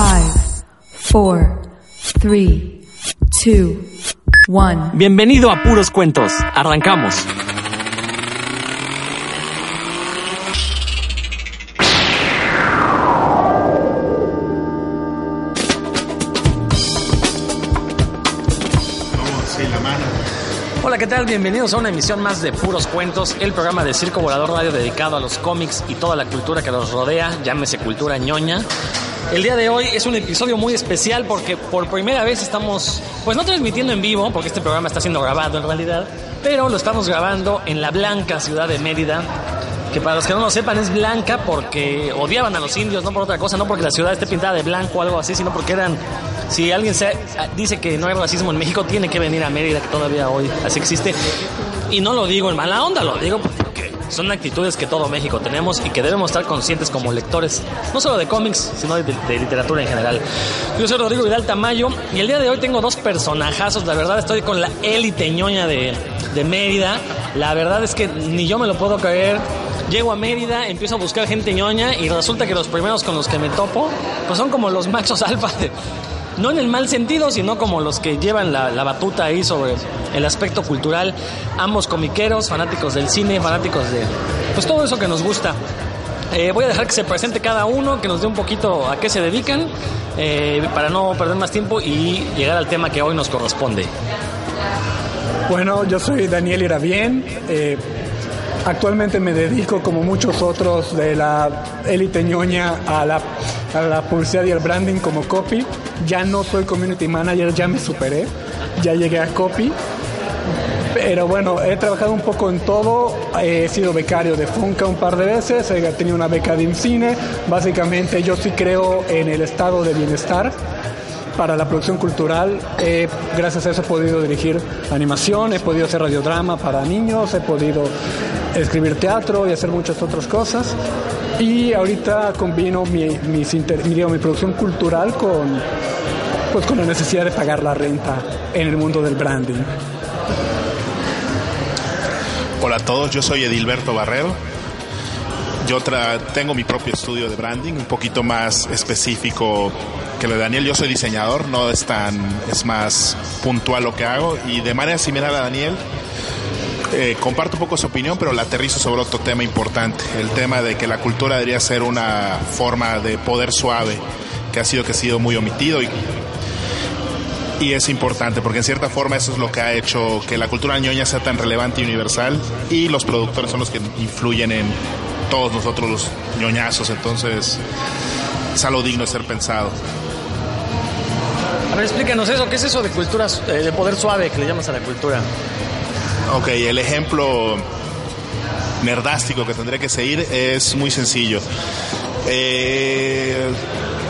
Five, four, three, two, one. Bienvenido a Puros Cuentos. Arrancamos. Hola, ¿qué tal? Bienvenidos a una emisión más de Puros Cuentos, el programa de Circo Volador Radio dedicado a los cómics y toda la cultura que los rodea, llámese cultura ñoña. El día de hoy es un episodio muy especial porque por primera vez estamos, pues no transmitiendo en vivo, porque este programa está siendo grabado en realidad, pero lo estamos grabando en la blanca ciudad de Mérida, que para los que no lo sepan es blanca porque odiaban a los indios, no por otra cosa, no porque la ciudad esté pintada de blanco o algo así, sino porque eran, si alguien se, dice que no hay racismo en México, tiene que venir a Mérida, que todavía hoy así existe. Y no lo digo en mala onda, lo digo porque son actitudes que todo México tenemos y que debemos estar conscientes como lectores, no solo de cómics, sino de, literatura en general. Yo soy Rodrigo Vidal Tamayo y el día de hoy tengo dos personajazos, la verdad estoy con la élite ñoña de, de Mérida, la verdad es que ni yo me lo puedo creer. Llego a Mérida, empiezo a buscar gente ñoña y resulta que los primeros con los que me topo pues son como los machos alfa de, no en el mal sentido, sino como los que llevan la, batuta ahí sobre el aspecto cultural, ambos comiqueros, fanáticos del cine, fanáticos de pues todo eso que nos gusta. Eh, voy a dejar que se presente cada uno, que nos dé un poquito a qué se dedican, eh, para no perder más tiempo y llegar al tema que hoy nos corresponde. Bueno, yo soy Daniel Irabien. Eh, actualmente me dedico, como muchos otros de la élite ñoña, a la, a la publicidad y el branding como copy. Ya no soy community manager, ya me superé. Ya llegué a copy. Pero bueno, he trabajado un poco en todo. He sido becario de Funca un par de veces. He tenido una beca de IMCINE. Básicamente, yo sí creo en el estado de bienestar para la producción cultural. Gracias a eso he podido dirigir animación, he podido hacer radiodrama para niños, he podido escribir teatro y hacer muchas otras cosas. Y ahorita combino mi, mis inter, mi, producción cultural con, pues, con la necesidad de pagar la renta en el mundo del branding. Hola a todos, yo soy Edilberto Barrero. Yo tengo mi propio estudio de branding, un poquito más específico que lo de Daniel. Yo soy diseñador, no es tan, es más puntual lo que hago. Y de manera similar a Daniel, eh, comparto un poco su opinión, pero la aterrizo sobre otro tema importante, el tema de que la cultura debería ser una forma de poder suave, que ha sido que ha sido muy omitido y, y es importante, porque en cierta forma eso es lo que ha hecho que la cultura ñoña sea tan relevante y universal, y los productores son los que influyen en todos nosotros los ñoñazos, entonces es algo digno de ser pensado. A ver, explícanos eso, ¿qué es eso de cultura, eh, de poder suave que le llamas a la cultura? Ok, el ejemplo nerdástico que tendré que seguir es muy sencillo. Eh,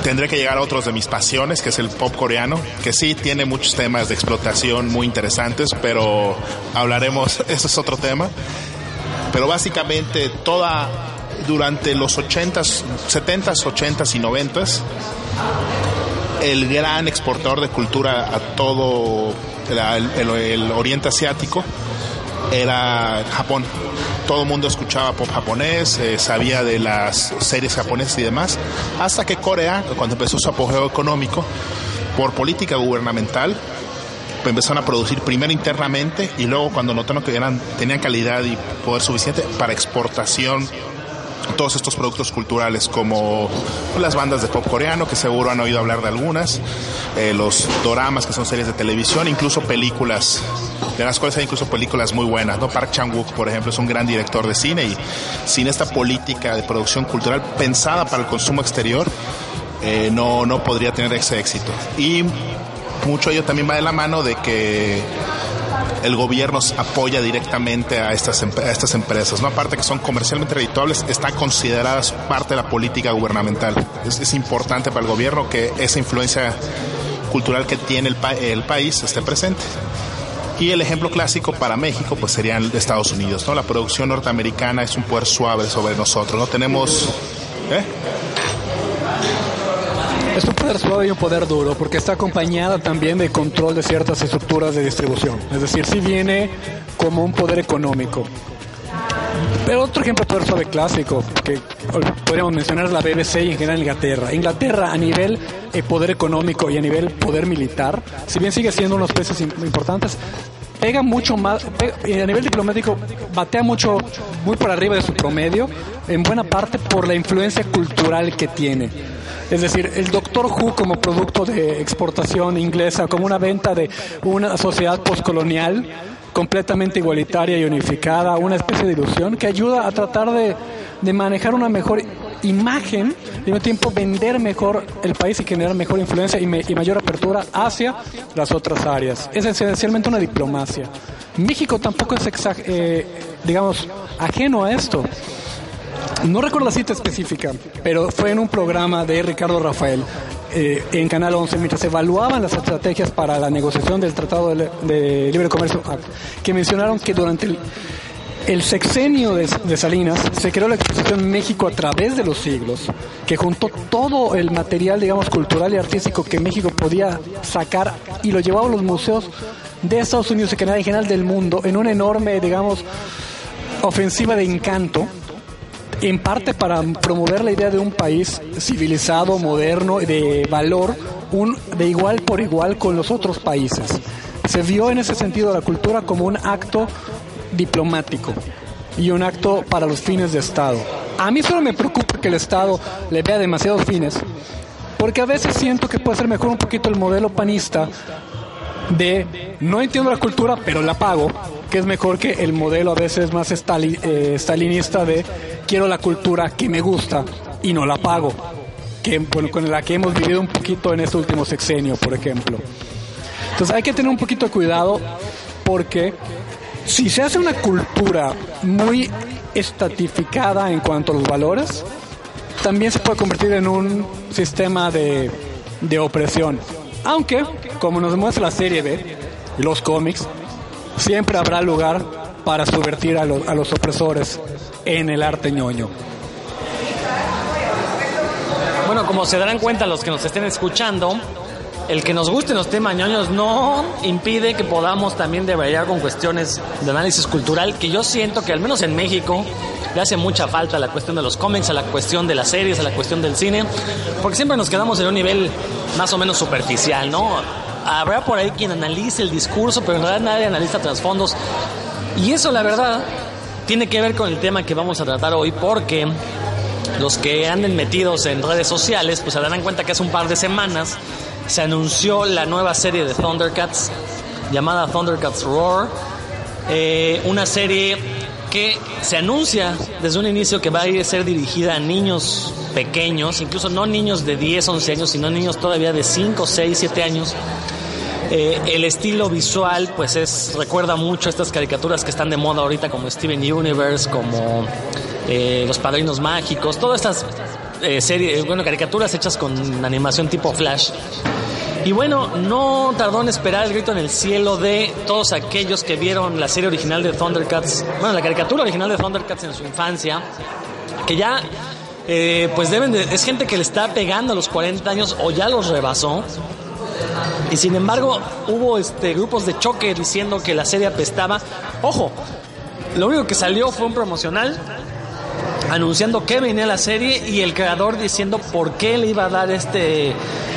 tendré que llegar a otros de mis pasiones, que es el pop coreano, que sí tiene muchos temas de explotación muy interesantes, pero hablaremos, eso es otro tema. Pero básicamente toda, durante los 80s, 70s, 80s y 90s, el gran exportador de cultura a todo el, Oriente Asiático era Japón. Todo el mundo escuchaba pop japonés, eh, sabía de las series japonesas y demás, hasta que Corea, cuando empezó su apogeo económico, por política gubernamental, empezaron a producir primero internamente y luego cuando notaron que tenían calidad y poder suficiente para exportación todos estos productos culturales como las bandas de pop coreano, que seguro han oído hablar de algunas, eh, los doramas, que son series de televisión, incluso películas, de las cuales hay incluso películas muy buenas, ¿no? Park Chan-wook, por ejemplo, es un gran director de cine y sin esta política de producción cultural pensada para el consumo exterior, eh, no, no podría tener ese éxito. Y mucho ello también va de la mano de que el gobierno apoya directamente a estas, a estas empresas, ¿no? Aparte que son comercialmente redituables, están consideradas parte de la política gubernamental. Es, es importante para el gobierno que esa influencia cultural que tiene el, el país esté presente. Y el ejemplo clásico para México pues serían Estados Unidos, ¿no? La producción norteamericana es un poder suave sobre nosotros, no tenemos ¿eh? Es un poder suave y un poder duro porque está acompañada también de control de ciertas estructuras de distribución. Es decir, si viene como un poder económico. Pero otro ejemplo de poder suave clásico que podríamos mencionar es la BBC y en general Inglaterra. Inglaterra a nivel eh, poder económico y a nivel poder militar, si bien sigue siendo unos peces importantes, pega mucho más, y a nivel diplomático batea mucho, muy por arriba de su promedio, en buena parte por la influencia cultural que tiene. Es decir, el Doctor Who como producto de exportación inglesa, como una venta de una sociedad postcolonial completamente igualitaria y unificada, una especie de ilusión que ayuda a tratar de, de manejar una mejor imagen y al mismo tiempo vender mejor el país y generar mejor influencia y, y, mayor apertura hacia las otras áreas. Es esencialmente una diplomacia. México tampoco es, eh, digamos, ajeno a esto. No recuerdo la cita específica, pero fue en un programa de Ricardo Rafael eh, en Canal 11 mientras evaluaban las estrategias para la negociación del Tratado de, Libre Comercio que mencionaron que durante el, sexenio de, de, Salinas se creó la exposición México a través de los siglos, que juntó todo el material, digamos, cultural y artístico que México podía sacar y lo llevaba a los museos de Estados Unidos y Canadá en general del mundo en una enorme, digamos, ofensiva de encanto en parte para promover la idea de un país civilizado, moderno, de valor, un, de igual por igual con los otros países. Se vio en ese sentido la cultura como un acto diplomático y un acto para los fines de Estado. A mí solo me preocupa que el Estado le vea demasiados fines, porque a veces siento que puede ser mejor un poquito el modelo panista de no entiendo la cultura, pero la pago, que es mejor que el modelo a veces más estali, eh, stalinista de quiero la cultura que me gusta y no la pago, que bueno, con la que hemos vivido un poquito en este último sexenio, por ejemplo. Entonces hay que tener un poquito de cuidado porque si se hace una cultura muy estatificada en cuanto a los valores, también se puede convertir en un sistema de, de opresión. Aunque, como nos demuestra la serie B los cómics, siempre habrá lugar para subvertir a, a los opresores en el arte ñoño. Bueno, como se darán cuenta los que nos estén escuchando, el que nos gusten los temas ñoños no impide que podamos también debrayar con cuestiones de análisis cultural, que yo siento que al menos en México le hace mucha falta a la cuestión de los cómics, a la cuestión de las series, a la cuestión del cine, porque siempre nos quedamos en un nivel más o menos superficial, ¿no? Habrá por ahí quien analice el discurso, pero en realidad nadie analiza trasfondos. Y eso, la verdad, tiene que ver con el tema que vamos a tratar hoy, porque los que anden metidos en redes sociales, pues se darán cuenta que hace un par de semanas se anunció la nueva serie de Thundercats llamada Thundercats Roar, eh, una serie que se anuncia desde un inicio que va a ser dirigida a niños pequeños, incluso no niños de 10, 11 años, sino niños todavía de 5, 6, 7 años. Eh, el estilo visual, pues es recuerda mucho estas caricaturas que están de moda ahorita, como Steven Universe, como eh, Los Padrinos Mágicos, todas estas series, bueno, caricaturas hechas con animación tipo Flash. Y bueno, no tardó en esperar el grito en el cielo de todos aquellos que vieron la serie original de Thundercats, bueno, la caricatura original de Thundercats en su infancia, que ya, eh, pues deben de, es gente que le está pegando a los 40 años o ya los rebasó. Y sin embargo, hubo este, grupos de choque diciendo que la serie apestaba. Ojo, lo único que salió fue un promocional anunciando que venía la serie y el creador diciendo por qué le iba a dar este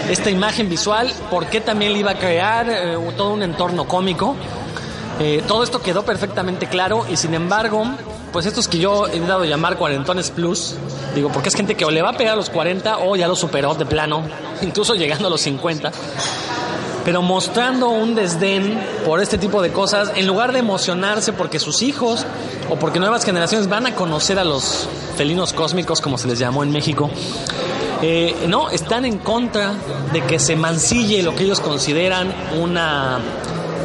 esta imagen visual, por qué también le iba a crear eh, todo un entorno cómico. Eh, todo esto quedó perfectamente claro y sin embargo, pues estos que yo he dado a llamar cuarentones plus, digo, porque es gente que o le va a pegar a los 40 o ya lo superó de plano, incluso llegando a los 50 pero mostrando un desdén por este tipo de cosas, en lugar de emocionarse porque sus hijos o porque nuevas generaciones van a conocer a los felinos cósmicos, como se les llamó en México, eh, no, están en contra de que se mancille lo que ellos consideran una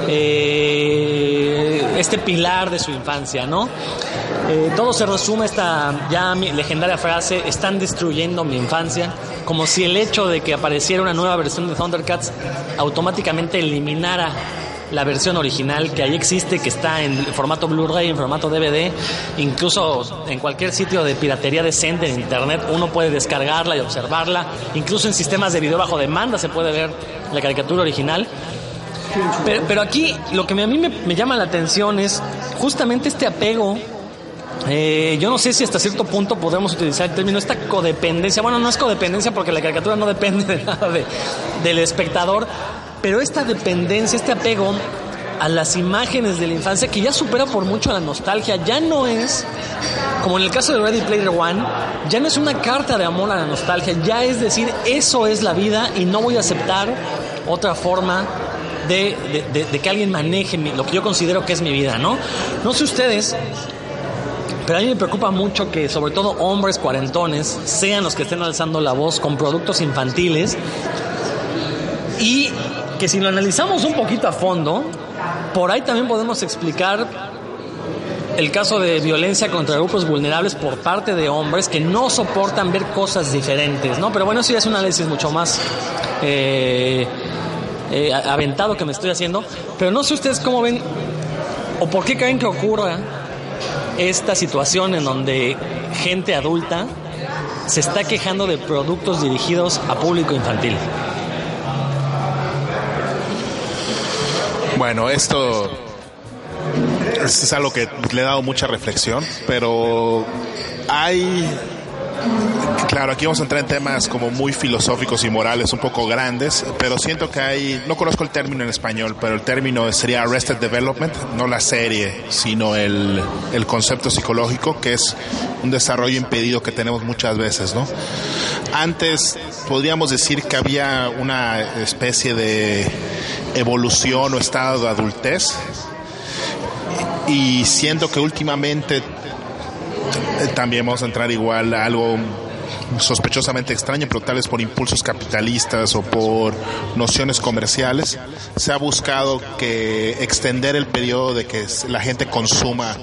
eh, este pilar de su infancia, ¿no? Eh, todo se resume a esta ya legendaria frase, están destruyendo mi infancia, como si el hecho de que apareciera una nueva versión de Thundercats automáticamente eliminara la versión original que ahí existe, que está en formato Blu-ray, en formato DVD, incluso en cualquier sitio de piratería decente en Internet, uno puede descargarla y observarla, incluso en sistemas de video bajo demanda se puede ver la caricatura original. Pero, aquí lo que a mí me, me llama la atención es justamente este apego eh, yo no sé si hasta cierto punto podemos utilizar el término esta codependencia. Bueno, no es codependencia porque la caricatura no depende de nada de, del espectador, pero esta dependencia, este apego a las imágenes de la infancia que ya supera por mucho la nostalgia, ya no es, como en el caso de Ready Player One, ya no es una carta de amor a la nostalgia, ya es decir, eso es la vida y no voy a aceptar otra forma de, que alguien maneje lo que yo considero que es mi vida, ¿no? No sé ustedes, pero a mí me preocupa mucho que sobre todo hombres cuarentones sean los que estén alzando la voz con productos infantiles y que si lo analizamos un poquito a fondo, por ahí también podemos explicar el caso de violencia contra grupos vulnerables por parte de hombres que no soportan ver cosas diferentes, ¿no? Pero bueno, eso ya es un análisis mucho más eh, eh, aventado que me estoy haciendo. Pero no sé ustedes cómo ven o por qué creen que ocurra esta situación en donde gente adulta se está quejando de productos dirigidos a público infantil. Bueno, esto es algo que le he dado mucha reflexión, pero hay Claro, aquí vamos a entrar en temas como muy filosóficos y morales, un poco grandes, pero siento que hay, no conozco el término en español, pero el término sería Arrested Development, no la serie, sino el, el concepto psicológico, que es un desarrollo impedido que tenemos muchas veces, ¿no? Antes podríamos decir que había una especie de evolución o estado de adultez, y siento que últimamente también vamos a entrar igual a algo sospechosamente extraño, pero tal vez por impulsos capitalistas o por nociones comerciales, se ha buscado que extender el periodo de que la gente consuma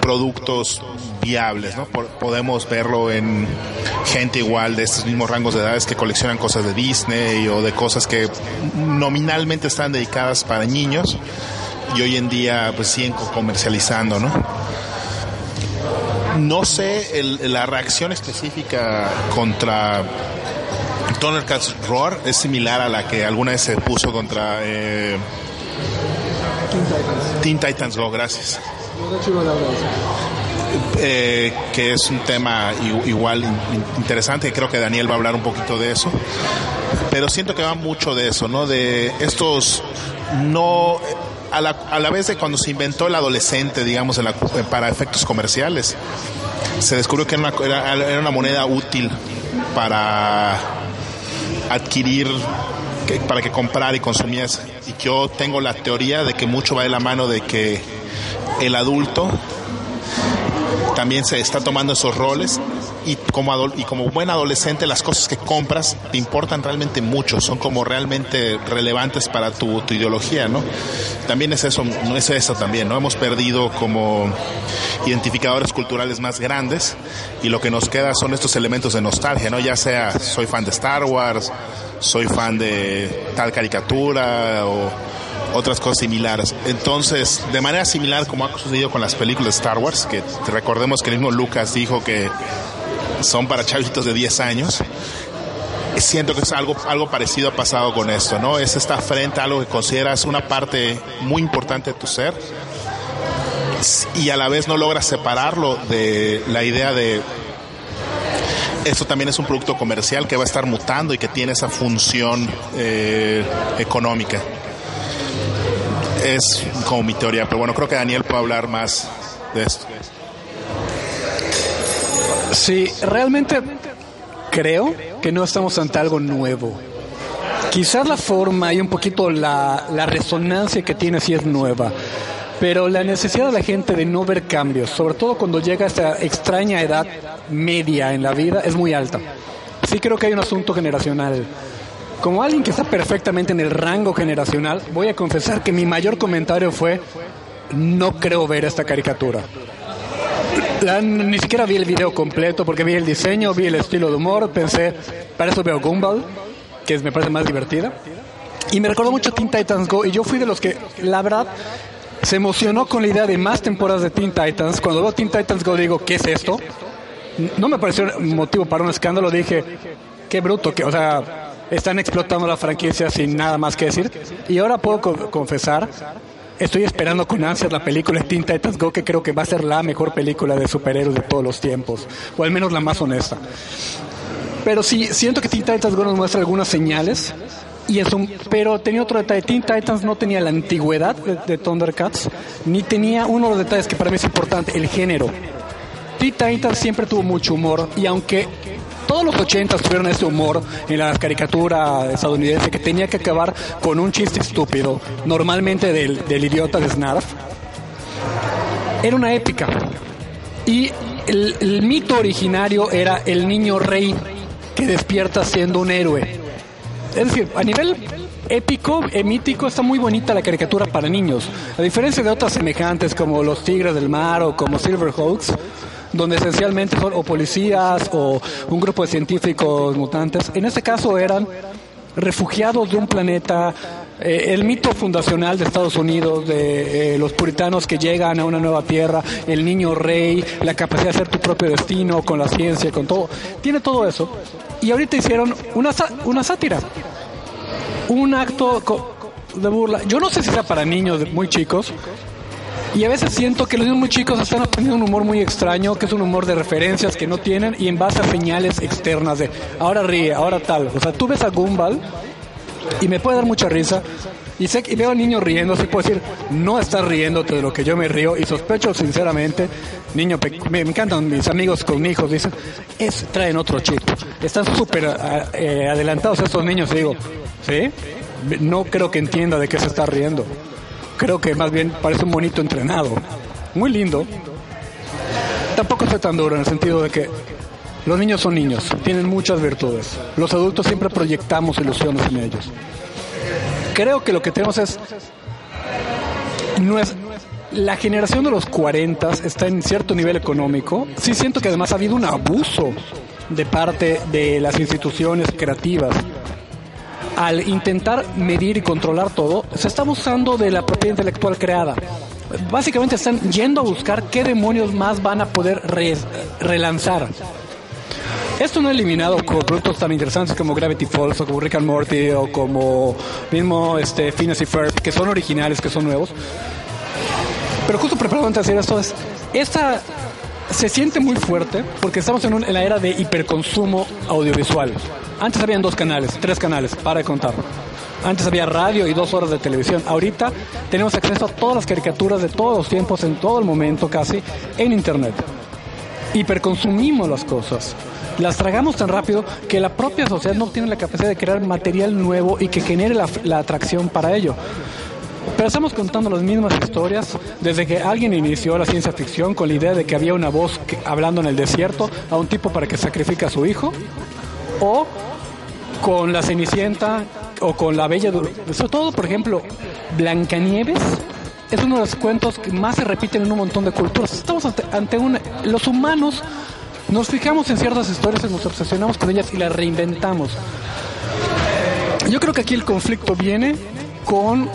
productos viables, ¿no? Podemos verlo en gente igual de estos mismos rangos de edades que coleccionan cosas de Disney o de cosas que nominalmente están dedicadas para niños y hoy en día pues siguen comercializando, ¿no? No sé el, la reacción específica contra Thundercats Roar es similar a la que alguna vez se puso contra eh, Teen Titans Go, gracias. Eh, que es un tema igual interesante, creo que Daniel va a hablar un poquito de eso, pero siento que va mucho de eso, ¿no? De estos no a la, a la vez de cuando se inventó el adolescente, digamos, para efectos comerciales, se descubrió que era una, era una moneda útil para adquirir, para que comprar y consumiese. Y yo tengo la teoría de que mucho va de la mano de que el adulto también se está tomando esos roles y como, y como buen adolescente las cosas que compras te importan realmente mucho, son como realmente relevantes para tu, tu ideología, ¿no? También es eso, no es eso también, ¿no? Hemos perdido como identificadores culturales más grandes y lo que nos queda son estos elementos de nostalgia, ¿no? Ya sea soy fan de Star Wars, soy fan de tal caricatura o otras cosas similares. Entonces, de manera similar como ha sucedido con las películas de Star Wars, que recordemos que el mismo Lucas dijo que son para chavitos de 10 años, siento que es algo, algo parecido ha pasado con esto, ¿no? Es esta frente a algo que consideras una parte muy importante de tu ser y a la vez no logras separarlo de la idea de esto también es un producto comercial que va a estar mutando y que tiene esa función eh, económica es como mi teoría, pero bueno, creo que Daniel puede hablar más de esto. Sí, realmente creo que no estamos ante algo nuevo. Quizás la forma y un poquito la, la resonancia que tiene sí es nueva, pero la necesidad de la gente de no ver cambios, sobre todo cuando llega a esta extraña edad media en la vida, es muy alta. Sí creo que hay un asunto generacional como alguien que está perfectamente en el rango generacional, voy a confesar que mi mayor comentario fue, no creo ver esta caricatura. La- ni siquiera vi el video completo porque vi el diseño, vi el estilo de humor, pensé, para eso veo Gumball, que me parece más divertida. Y me recordó mucho Teen Titans Go y yo fui de los que, la verdad, se emocionó con la idea de más temporadas de Teen Titans. Cuando veo Teen Titans Go digo, ¿qué es esto? No me pareció motivo para un escándalo, dije, qué bruto, que, o sea, están explotando la franquicia sin nada más que decir. Y ahora puedo co- confesar, estoy esperando con ansias la película Teen Titans Go, que creo que va a ser la mejor película de superhéroes de todos los tiempos, o al menos la más honesta. Pero sí, siento que Teen Titans Go nos muestra algunas señales. Y es un, pero tenía otro detalle. Teen Titans no tenía la antigüedad de, de Thundercats, ni tenía uno de los detalles que para mí es importante, el género. Teen Titans siempre tuvo mucho humor y aunque todos los 80 tuvieron ese humor en la caricatura estadounidense que tenía que acabar con un chiste estúpido, normalmente del, del idiota de Snarf, era una épica. Y el, el mito originario era el niño rey que despierta siendo un héroe. Es decir, a nivel épico, eh, mítico, está muy bonita la caricatura para niños. A diferencia de otras semejantes como Los Tigres del Mar o como Silverhawks, donde esencialmente son o policías o un grupo de científicos mutantes. En este caso eran refugiados de un planeta, eh, el mito fundacional de Estados Unidos, de eh, los puritanos que llegan a una nueva tierra, el niño rey, la capacidad de hacer tu propio destino con la ciencia, con todo. Tiene todo eso. Y ahorita hicieron una, una sátira, un acto de burla. Yo no sé si sea para niños muy chicos. Y a veces siento que los niños muy chicos están aprendiendo un humor muy extraño, que es un humor de referencias que no tienen y en base a señales externas de ahora ríe, ahora tal. O sea, tú ves a Gumball y me puede dar mucha risa. Y, sé, y veo al niño riendo, así puedo decir, no estás riéndote de lo que yo me río. Y sospecho sinceramente, niño, me, encantan mis amigos con hijos, dicen, es, traen otro chip. Están súper a- eh, adelantados estos niños. Digo, ¿sí? No creo que entienda de qué se está riendo. Creo que más bien parece un monito entrenado. Muy lindo. Tampoco estoy tan duro en el sentido de que los niños son niños, tienen muchas virtudes. Los adultos siempre proyectamos ilusiones en ellos. Creo que lo que tenemos es... No es la generación de los 40 está en cierto nivel económico. Sí siento que además ha habido un abuso de parte de las instituciones creativas. Al intentar medir y controlar todo, se está abusando de la propiedad intelectual creada. Básicamente están yendo a buscar qué demonios más van a poder re- relanzar. Esto no ha eliminado productos tan interesantes como Gravity Falls o como Rick and Morty o como mismo este, Phineas y que son originales, que son nuevos. Pero justo preparado antes de esto es, esta se siente muy fuerte porque estamos en, un- en la era de hiperconsumo audiovisual. Antes habían dos canales, tres canales, para de contar. Antes había radio y dos horas de televisión. Ahorita tenemos acceso a todas las caricaturas de todos los tiempos, en todo el momento casi, en Internet hiperconsumimos las cosas. Las tragamos tan rápido que la propia sociedad no tiene la capacidad de crear material nuevo y que genere la, la atracción para ello. Pero estamos contando las mismas historias desde que alguien inició la ciencia ficción con la idea de que había una voz que- hablando en el desierto a un tipo para que sacrifique a su hijo, o con la Cenicienta o con la Bella Dur- sobre todo por ejemplo Blancanieves es uno de los cuentos que más se repiten en un montón de culturas. Estamos ante, ante los humanos nos fijamos en ciertas historias y nos obsesionamos con ellas y las reinventamos. Yo creo que aquí el conflicto viene con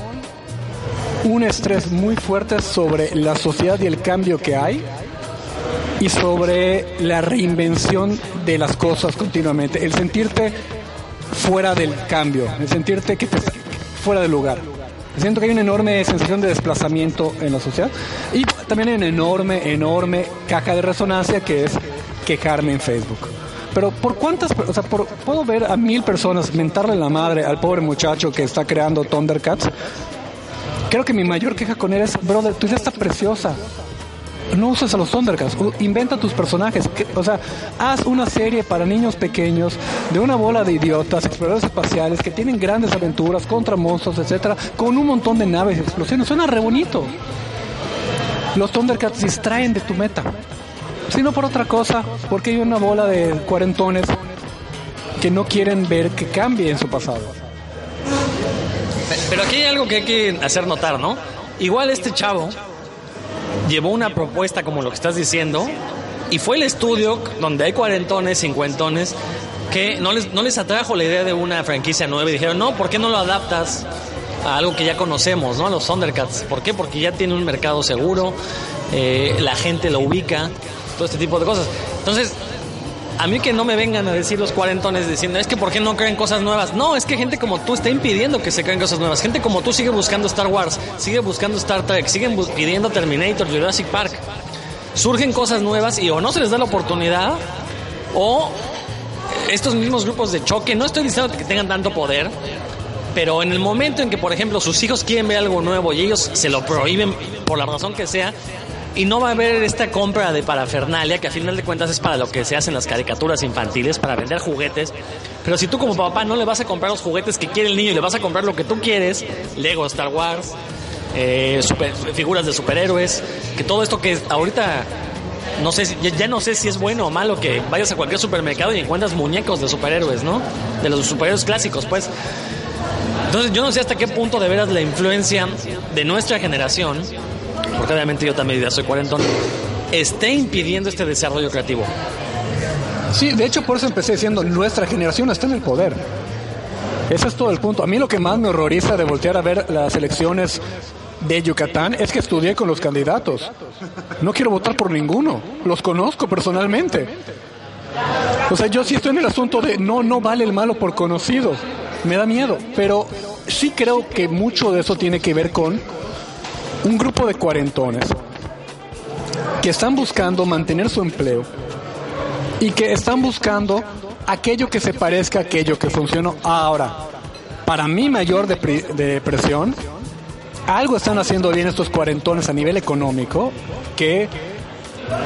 un estrés muy fuerte sobre la sociedad y el cambio que hay y sobre la reinvención de las cosas continuamente, el sentirte fuera del cambio, el sentirte que te, fuera del lugar. Siento que hay una enorme sensación de desplazamiento en la sociedad y también hay una enorme, enorme caja de resonancia que es quejarme en Facebook. Pero por cuántas, o sea, por- puedo ver a mil personas mentarle la madre al pobre muchacho que está creando Thundercats. Creo que mi mayor queja con él es, brother, tu idea está preciosa. No uses a los Thundercats, inventa tus personajes. o sea, haz una serie para niños pequeños de una bola de idiotas, exploradores espaciales que tienen grandes aventuras contra monstruos, etcétera, con un montón de naves y explosiones. Suena re bonito. Los Thundercats distraen de tu meta. Si no por otra cosa, porque hay una bola de cuarentones que no quieren ver que cambie en su pasado. Pero aquí hay algo que hay que hacer notar, ¿no? Igual este chavo llevó una propuesta como lo que estás diciendo y fue el estudio donde hay cuarentones, cincuentones que no les, no les atrajo la idea de una franquicia nueva y dijeron, no, ¿por qué no lo adaptas a algo que ya conocemos, ¿no? A los Thundercats. ¿Por qué? Porque ya tiene un mercado seguro, eh, la gente lo ubica, todo este tipo de cosas. Entonces, a mí que no me vengan a decir los cuarentones diciendo, es que ¿por qué no creen cosas nuevas? No, es que gente como tú está impidiendo que se creen cosas nuevas. Gente como tú sigue buscando Star Wars, sigue buscando Star Trek, siguen pidiendo Terminator, Jurassic Park. Surgen cosas nuevas y o no se les da la oportunidad o estos mismos grupos de choque, no estoy diciendo que tengan tanto poder, pero en el momento en que, por ejemplo, sus hijos quieren ver algo nuevo y ellos se lo prohíben por la razón que sea, y no va a haber esta compra de parafernalia, que a final de cuentas es para lo que se hacen las caricaturas infantiles, para vender juguetes. Pero si tú como papá no le vas a comprar los juguetes que quiere el niño y le vas a comprar lo que tú quieres, Lego, Star Wars, eh, figuras de superhéroes, que todo esto que ahorita no sé, ya no sé si es bueno o malo que vayas a cualquier supermercado y encuentras muñecos de superhéroes, ¿no? De los superhéroes clásicos, pues. Entonces yo no sé hasta qué punto de veras la influencia de nuestra generación, porque obviamente yo también ya soy cuarentón, esté impidiendo este desarrollo creativo. Sí, de hecho por eso empecé diciendo, nuestra generación está en el poder. Ese es todo el punto. A mí lo que más me horroriza de voltear a ver las elecciones de Yucatán es que estudié con los candidatos. No quiero votar por ninguno. Los conozco personalmente. O sea, yo sí estoy en el asunto de no, no vale el malo por conocido. Me da miedo. Pero sí creo que mucho de eso tiene que ver con un grupo de cuarentones que están buscando mantener su empleo y que están buscando aquello que se parezca a aquello que funcionó ahora. Para mi mayor depresión algo están haciendo bien estos cuarentones a nivel económico que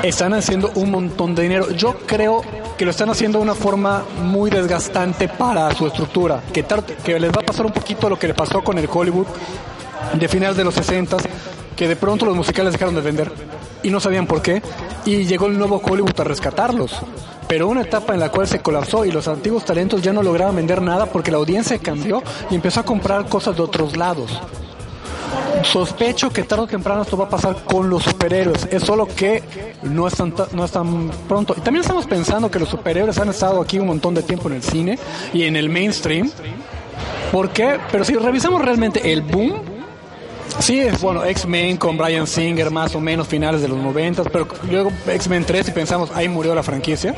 están haciendo un montón de dinero. Yo creo que lo están haciendo de una forma muy desgastante para su estructura, que, que les va a pasar un poquito lo que le pasó con el Hollywood de finales de los 60, que de pronto los musicales dejaron de vender y no sabían por qué, y llegó el nuevo Hollywood a rescatarlos. Pero una etapa en la cual se colapsó y los antiguos talentos ya no lograban vender nada porque la audiencia cambió y empezó a comprar cosas de otros lados sospecho que tarde o temprano esto va a pasar con los superhéroes. Es solo que no es, tan, no es tan pronto. Y también estamos pensando que los superhéroes han estado aquí un montón de tiempo en el cine y en el mainstream. ¿Por qué? Pero si revisamos realmente el boom, sí es bueno, X-Men con Brian Singer más o menos finales de los 90, pero luego X-Men 3 y pensamos, ahí murió la franquicia.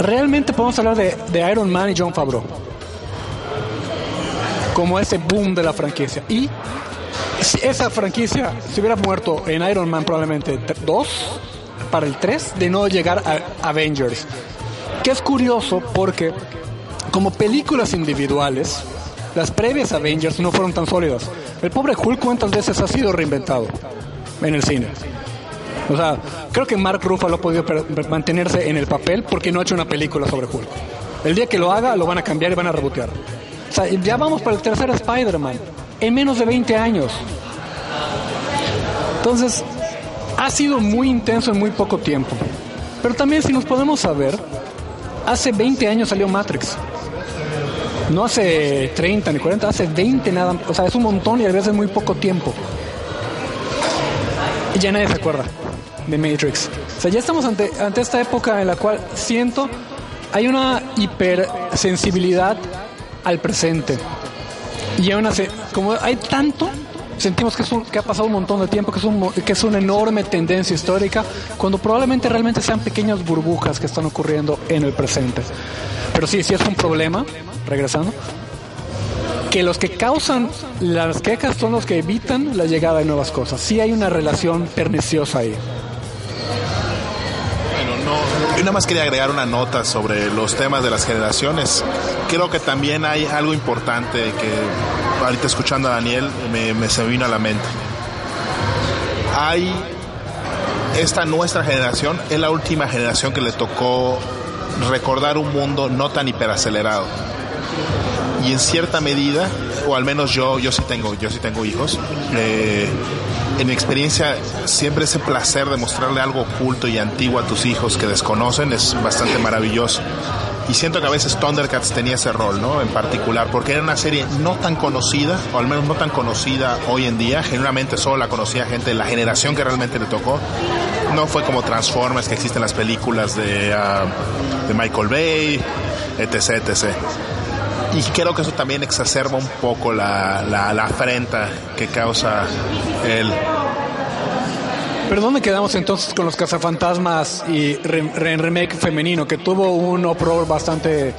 Realmente podemos hablar de, de Iron Man y John Favreau como ese boom de la franquicia. Y si esa franquicia se hubiera muerto en Iron Man probablemente 2, para el 3, de no llegar a Avengers. Que es curioso porque como películas individuales, las previas Avengers no fueron tan sólidas. El pobre Hulk cuántas veces ha sido reinventado en el cine. O sea, creo que Mark Ruffalo ha podido mantenerse en el papel porque no ha hecho una película sobre Hulk. El día que lo haga, lo van a cambiar y van a rebotear ya vamos para el tercer Spider-Man en menos de 20 años. Entonces, ha sido muy intenso en muy poco tiempo. Pero también si nos podemos saber, hace 20 años salió Matrix. No hace 30 ni 40, hace 20 nada. O sea, es un montón y a veces muy poco tiempo. Y ya nadie se acuerda de Matrix. O sea, ya estamos ante, ante esta época en la cual siento hay una hipersensibilidad al presente. Y aún así, como hay tanto, sentimos que, es que ha pasado un montón de tiempo, que es, un, que es una enorme tendencia histórica, cuando probablemente realmente sean pequeñas burbujas que están ocurriendo en el presente. Pero sí, sí es un problema, regresando, que los que causan las quejas son los que evitan la llegada de nuevas cosas. Sí hay una relación perniciosa ahí. Yo nada más quería agregar una nota sobre los temas de las generaciones. Creo que también hay algo importante que ahorita escuchando a Daniel me, se vino a la mente. Hay esta nuestra generación, es la última generación que le tocó recordar un mundo no tan hiperacelerado. Y en cierta medida, o al menos yo, yo sí tengo, yo sí tengo hijos, eh, en mi experiencia, siempre ese placer de mostrarle algo oculto y antiguo a tus hijos que desconocen es bastante maravilloso. Y siento que a veces Thundercats tenía ese rol, ¿no? En particular, porque era una serie no tan conocida, o al menos no tan conocida hoy en día. Generalmente solo la conocía gente de la generación que realmente le tocó. No fue como Transformers, que existen las películas de, ah, de Michael Bay, etc, etc. Y creo que eso también exacerba un poco la, la, la afrenta que causa él. Pero ¿dónde quedamos entonces con los cazafantasmas y re- re- remake femenino, que tuvo un horror bastante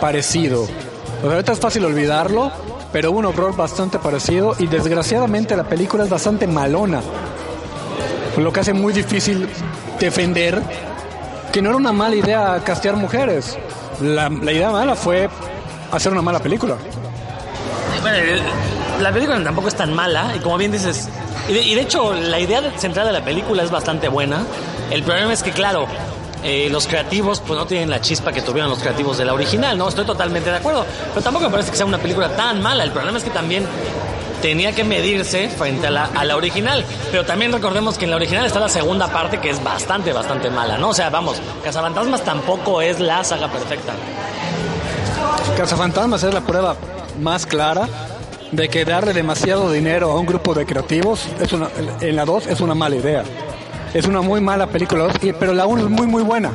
parecido? Ahorita es fácil olvidarlo, pero hubo un horror bastante parecido y desgraciadamente la película es bastante malona. Lo que hace muy difícil defender que no era una mala idea castear mujeres. La, la idea mala fue hacer una mala película. Bueno, la película tampoco es tan mala y como bien dices, y de, y de hecho la idea central de la película es bastante buena. El problema es que claro, eh, los creativos pues no tienen la chispa que tuvieron los creativos de la original, ¿no? Estoy totalmente de acuerdo, pero tampoco me parece que sea una película tan mala. El problema es que también tenía que medirse frente a la, a la original, pero también recordemos que en la original está la segunda parte que es bastante, bastante mala, ¿no? O sea, vamos, Cazafantasmas tampoco es la saga perfecta. Cazafantasmas es la prueba más clara de que darle demasiado dinero a un grupo de creativos es una, en la 2 es una mala idea. Es una muy mala película, pero la 1 es muy muy buena.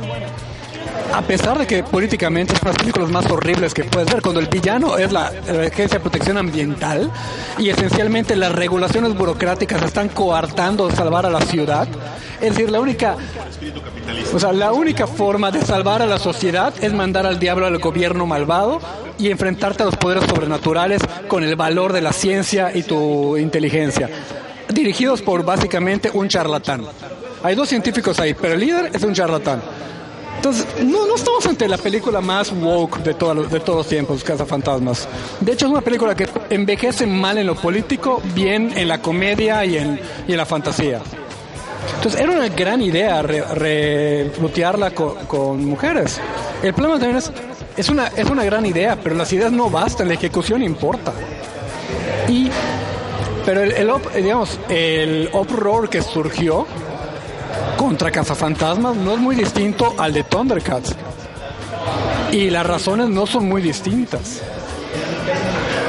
A pesar de que políticamente es una de las películas más horribles que puedes ver, cuando el villano es la, la Agencia de Protección Ambiental y esencialmente las regulaciones burocráticas están coartando salvar a la ciudad. Es decir, la única o sea, la única forma de salvar a la sociedad es mandar al diablo al gobierno malvado y enfrentarte a los poderes sobrenaturales con el valor de la ciencia y tu inteligencia. Dirigidos por básicamente un charlatán. Hay dos científicos ahí, pero el líder es un charlatán. Entonces, no, no estamos ante la película más woke de, todos los- de todos los tiempos, Cazafantasmas. De hecho, es una película que envejece mal en lo político, bien en la comedia y en, y en la fantasía. Entonces era una gran idea re- refrutearla co- con, mujeres. El problema también es, es una, es una gran idea, pero las ideas no bastan, la ejecución importa. Y, pero el, el digamos, el uproar que surgió contra Cazafantasmas no es muy distinto al de Thundercats. Y las razones no son muy distintas.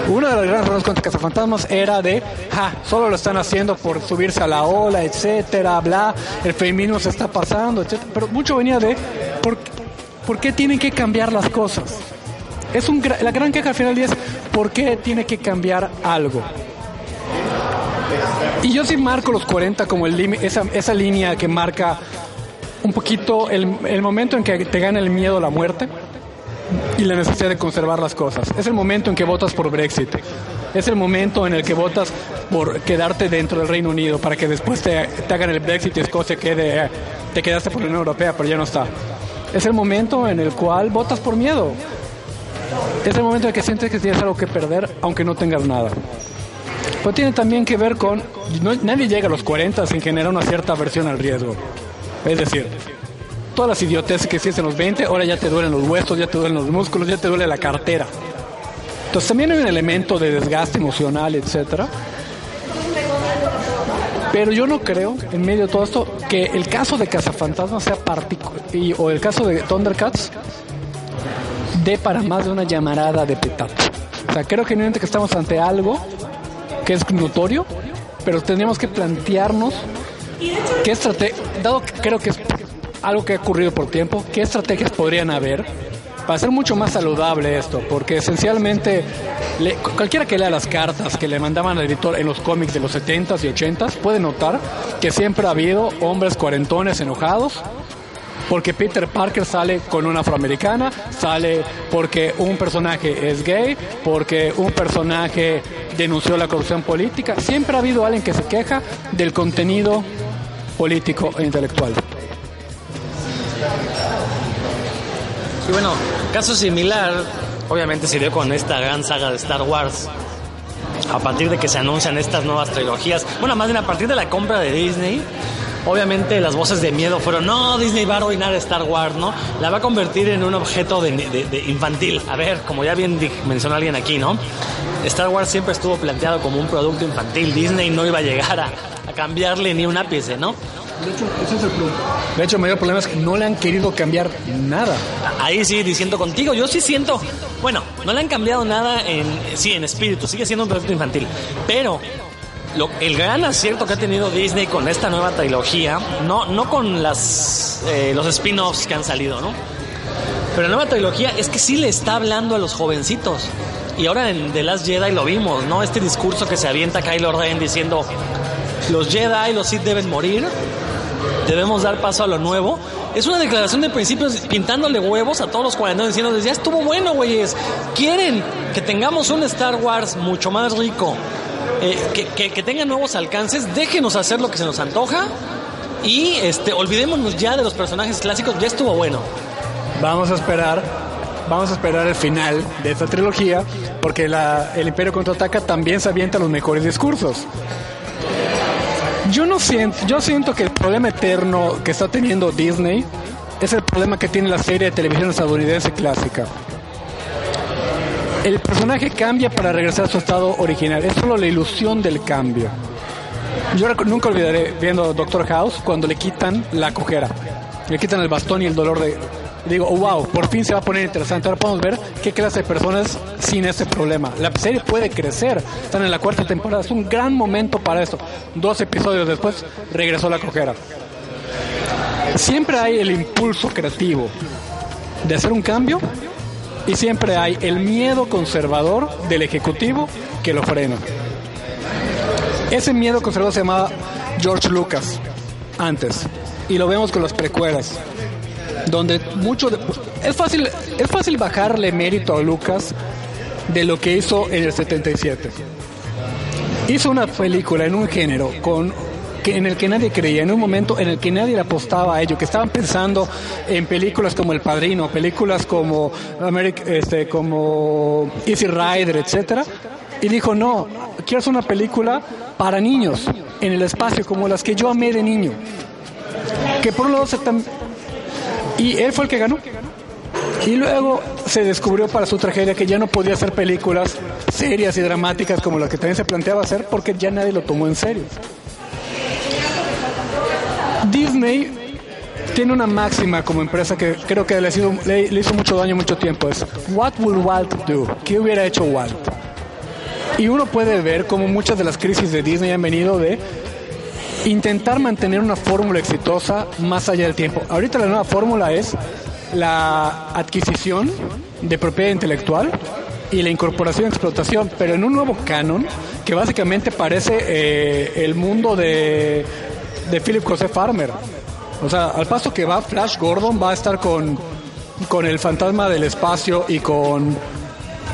Una de las grandes razones contra Cazafantasmas era de, ja, solo lo están haciendo por subirse a la ola, etcétera, bla, el feminismo se está pasando, etcétera. Pero mucho venía de, ¿por, por qué tienen que cambiar las cosas? Es un, la gran queja al final es, ¿por qué tiene que cambiar algo? Y yo sí marco los 40 como el esa, esa línea que marca un poquito el, momento en que te gana el miedo a la muerte y la necesidad de conservar las cosas. Es el momento en que votas por Brexit. Es el momento en el que votas por quedarte dentro del Reino Unido para que después te, te hagan el Brexit y Escocia quede, te quedaste por la Unión Europea, pero ya no está. Es el momento en el cual votas por miedo. Es el momento en el que sientes que tienes algo que perder, aunque no tengas nada. Pero tiene también que ver con... nadie llega a los 40 sin generar una cierta aversión al riesgo. Es decir, todas las idioteces que hiciste en los 20, ahora ya te duelen los huesos, ya te duelen los músculos, ya te duele la cartera. Entonces también hay un elemento de desgaste emocional, etcétera. Pero yo no creo, en medio de todo esto, que el caso de Cazafantasmas sea particular, o el caso de Thundercats, dé para más de una llamarada de petate. O sea, creo genuinamente que estamos ante algo que es notorio, pero tendríamos que plantearnos qué estrategia, dado que creo que es algo que ha ocurrido por tiempo, qué estrategias podrían haber para hacer mucho más saludable esto, porque esencialmente le- cualquiera que lea las cartas que le mandaban al editor en los cómics de los 70s y 80s puede notar que siempre ha habido hombres cuarentones enojados porque Peter Parker sale con una afroamericana, sale porque un personaje es gay, porque un personaje denunció la corrupción política. Siempre ha habido alguien que se queja del contenido político e intelectual. Y bueno, caso similar, obviamente se dio con esta gran saga de Star Wars. A partir de que se anuncian estas nuevas trilogías, bueno, más bien a partir de la compra de Disney, obviamente las voces de miedo fueron, no, Disney va a arruinar Star Wars, ¿no? La va a convertir en un objeto de, de- de infantil. A ver, como ya bien mencionó alguien aquí, ¿no? Star Wars siempre estuvo planteado como un producto infantil. Disney no iba a llegar a, a cambiarle ni un ápice, ¿no? De hecho, ese es el problema. De hecho, el mayor problema es que no le han querido cambiar nada. Ahí sí, diciendo contigo, yo sí siento, bueno, no le han cambiado nada en, sí, en espíritu, sigue siendo un producto infantil, pero lo, el gran acierto que ha tenido Disney con esta nueva trilogía, no, no con las, eh, los spin-offs que han salido, ¿no? Pero la nueva trilogía es que sí le está hablando a los jovencitos. Y ahora en The Last Jedi lo vimos, ¿no? Este discurso que se avienta Kylo Ren diciendo, los Jedi y los Sith deben morir, debemos dar paso a lo nuevo. Es una declaración de principios pintándole huevos a todos los cuarentones diciendo, ya estuvo bueno, güeyes. Quieren que tengamos un Star Wars mucho más rico, eh, que, que, tenga nuevos alcances, déjenos hacer lo que se nos antoja y este, olvidémonos ya de los personajes clásicos, ya estuvo bueno. Vamos a esperar, vamos a esperar el final de esta trilogía, porque la, el Imperio contraataca también se avienta los mejores discursos. Yo no siento, yo siento que el problema eterno que está teniendo Disney es el problema que tiene la serie de televisión estadounidense clásica. El personaje cambia para regresar a su estado original. Es solo la ilusión del cambio. Yo nunca olvidaré viendo Doctor House cuando le quitan la cojera. Le quitan el bastón y el dolor de... Digo, oh, wow, por fin se va a poner interesante. Ahora podemos ver qué clase de personas sin ese problema. La serie puede crecer. Están en la cuarta temporada. Es un gran momento para esto. Dos episodios después regresó la cojera. Siempre hay el impulso creativo de hacer un cambio y siempre hay el miedo conservador del ejecutivo que lo frena. Ese miedo conservador se llamaba George Lucas antes y lo vemos con las precuelas donde mucho de- es fácil es fácil bajarle mérito a Lucas de lo que hizo en el 77. Hizo una película en un género con en el que nadie creía, en un momento en el que nadie le apostaba a ello, que estaban pensando en películas como El Padrino, películas como Americ- este, como Easy Rider, etcétera, y dijo no, quiero hacer una película para niños en el espacio como las que yo amé de niño, que por un lado se tam- y él fue el que ganó. Y luego se descubrió para su tragedia que ya no podía hacer películas serias y dramáticas como las que también se planteaba hacer porque ya nadie lo tomó en serio. Disney tiene una máxima como empresa que creo que le, ha sido- le- hizo mucho daño mucho tiempo. Es, what will Walt do? ¿Qué hubiera hecho Walt? Y uno puede ver cómo muchas de las crisis de Disney han venido de intentar mantener una fórmula exitosa más allá del tiempo. Ahorita la nueva fórmula es la adquisición de propiedad intelectual y la incorporación y explotación, pero en un nuevo canon que básicamente parece eh, el mundo de, de Philip José Farmer. O sea, al paso que va, Flash Gordon va a estar con, con el fantasma del espacio y con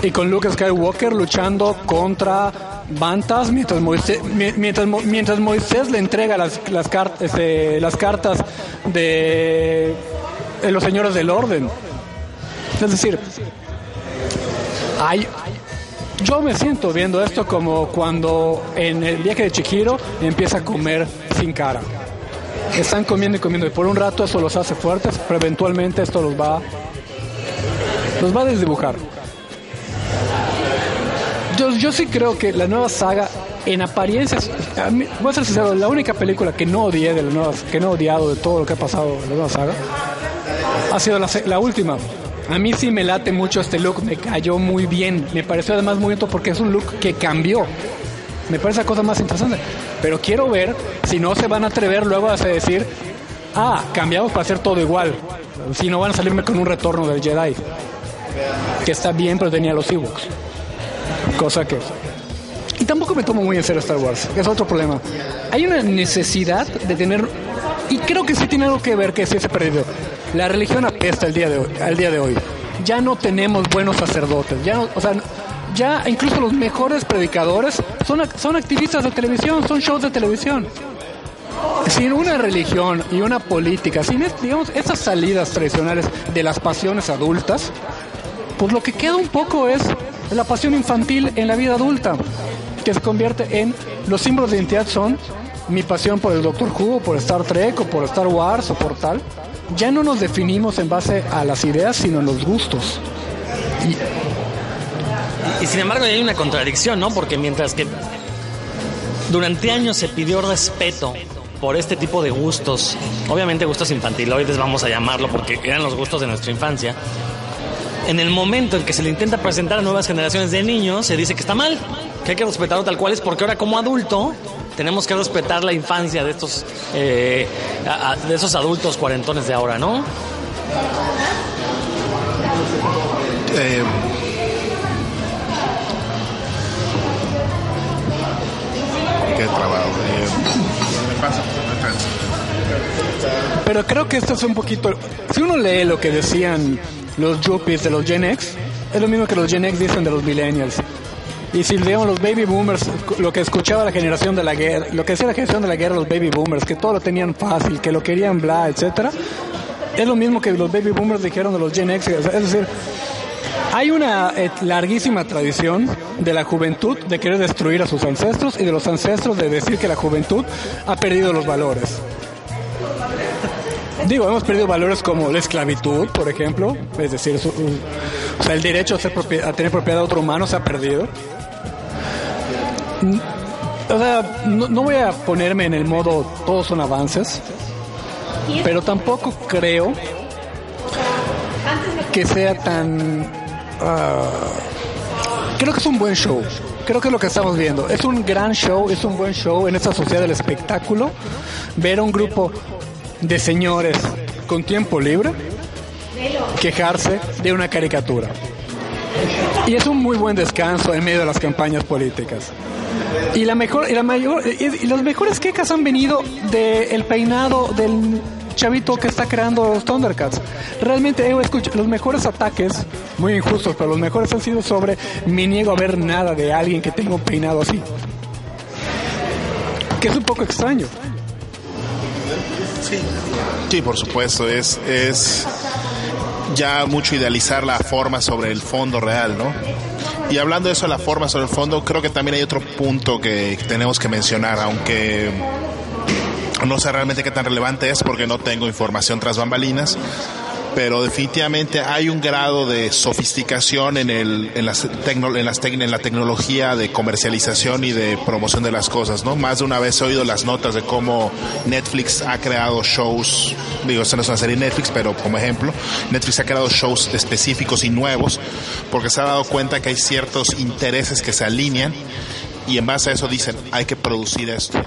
y con Luke Skywalker luchando contra Bantas mientras Moisés, mi- mientras, mientras Moisés le entrega las, las, este, las cartas de, de los señores del orden. Es decir, hay, yo me siento viendo esto como cuando en el viaje de Chihiro empieza a comer sin cara. Están comiendo y comiendo y por un rato eso los hace fuertes, pero eventualmente esto los va, los va a desdibujar. Yo, yo sí creo que la nueva saga, en apariencias, mí- voy a ser sincero, la única película que no odié de la nueva, que no he odiado de todo lo que ha pasado en la nueva saga, ha sido la, la última. A mí sí me late mucho este look, me cayó muy bien, me pareció además muy bonito porque es un look que cambió. Me parece la cosa más interesante. Pero quiero ver si no se van a atrever luego a decir, ah, cambiamos para hacer todo igual. Si no van a salirme con un retorno del Jedi. Que está bien, pero tenía los Ewoks. Cosa que... Y tampoco me tomo muy en serio Star Wars, es otro problema. Hay una necesidad de tener... Y creo que sí tiene algo que ver que sí se ha perdido. La religión apesta el día de hoy, al día de hoy. Ya no tenemos buenos sacerdotes. Ya o sea, ya incluso los mejores predicadores son, son activistas de televisión, son shows de televisión. Sin una religión y una política, sin digamos, esas salidas tradicionales de las pasiones adultas, pues lo que queda un poco es la pasión infantil en la vida adulta, que se convierte en los símbolos de identidad son mi pasión por el Doctor Who, por Star Trek, o por Star Wars, o por tal. Ya no nos definimos en base a las ideas, sino en los gustos. Y sin embargo, hay una contradicción, ¿no? Porque mientras que durante años se pidió respeto por este tipo de gustos, obviamente gustos infantiloides vamos a llamarlo porque eran los gustos de nuestra infancia, en el momento en que se le intenta presentar a nuevas generaciones de niños, se dice que está mal, que hay que respetarlo tal cual es, porque ahora como adulto tenemos que respetar la infancia de estos, eh, de esos adultos cuarentones de ahora, ¿no? Eh, qué trabajo. Eh, Pero creo que esto es un poquito. Si uno lee lo que decían los yuppies de los Gen X, es lo mismo que los Gen X dicen de los millennials. Y si leemos los baby boomers, lo que escuchaba la generación de la guerra, lo que decía la generación de la guerra, los baby boomers, que todo lo tenían fácil, que lo querían bla, etcétera, es lo mismo que los baby boomers dijeron de los Gen X. Es decir, hay una eh, larguísima tradición de la juventud de querer destruir a sus ancestros y de los ancestros de decir que la juventud ha perdido los valores. Digo, hemos perdido valores como la esclavitud, por ejemplo, es decir, o sea, el derecho a, ser a tener propiedad de otro humano se ha perdido. O sea, no, no voy a ponerme en el modo todos son avances, pero tampoco creo que sea tan... ah, creo que es un buen show. Creo que es lo que estamos viendo. Es un gran show, es un buen show en esta sociedad del espectáculo. Ver a un grupo de señores con tiempo libre quejarse de una caricatura. Y es un muy buen descanso en medio de las campañas políticas. Y la mejor, y la mayor, y, y mejores quejas han venido del peinado del chavito que está creando los Thundercats. Realmente he escuchado los mejores ataques, muy injustos, pero los mejores han sido sobre me niego a ver nada de alguien que tenga un peinado así. Que es un poco extraño. Sí, por supuesto, es, es ya mucho idealizar la forma sobre el fondo real, ¿no? Y hablando de eso, la forma sobre el fondo, creo que también hay otro punto que tenemos que mencionar, aunque no sé realmente qué tan relevante es porque no tengo información tras bambalinas, pero definitivamente hay un grado de sofisticación en, el, en, las tecno- en, las tec- en la tecnología de comercialización y de promoción de las cosas, ¿no? Más de una vez he oído las notas de cómo Netflix ha creado shows, digo, esta no es una serie Netflix, pero como ejemplo, Netflix ha creado shows específicos y nuevos porque se ha dado cuenta que hay ciertos intereses que se alinean y en base a eso dicen, hay que producir esto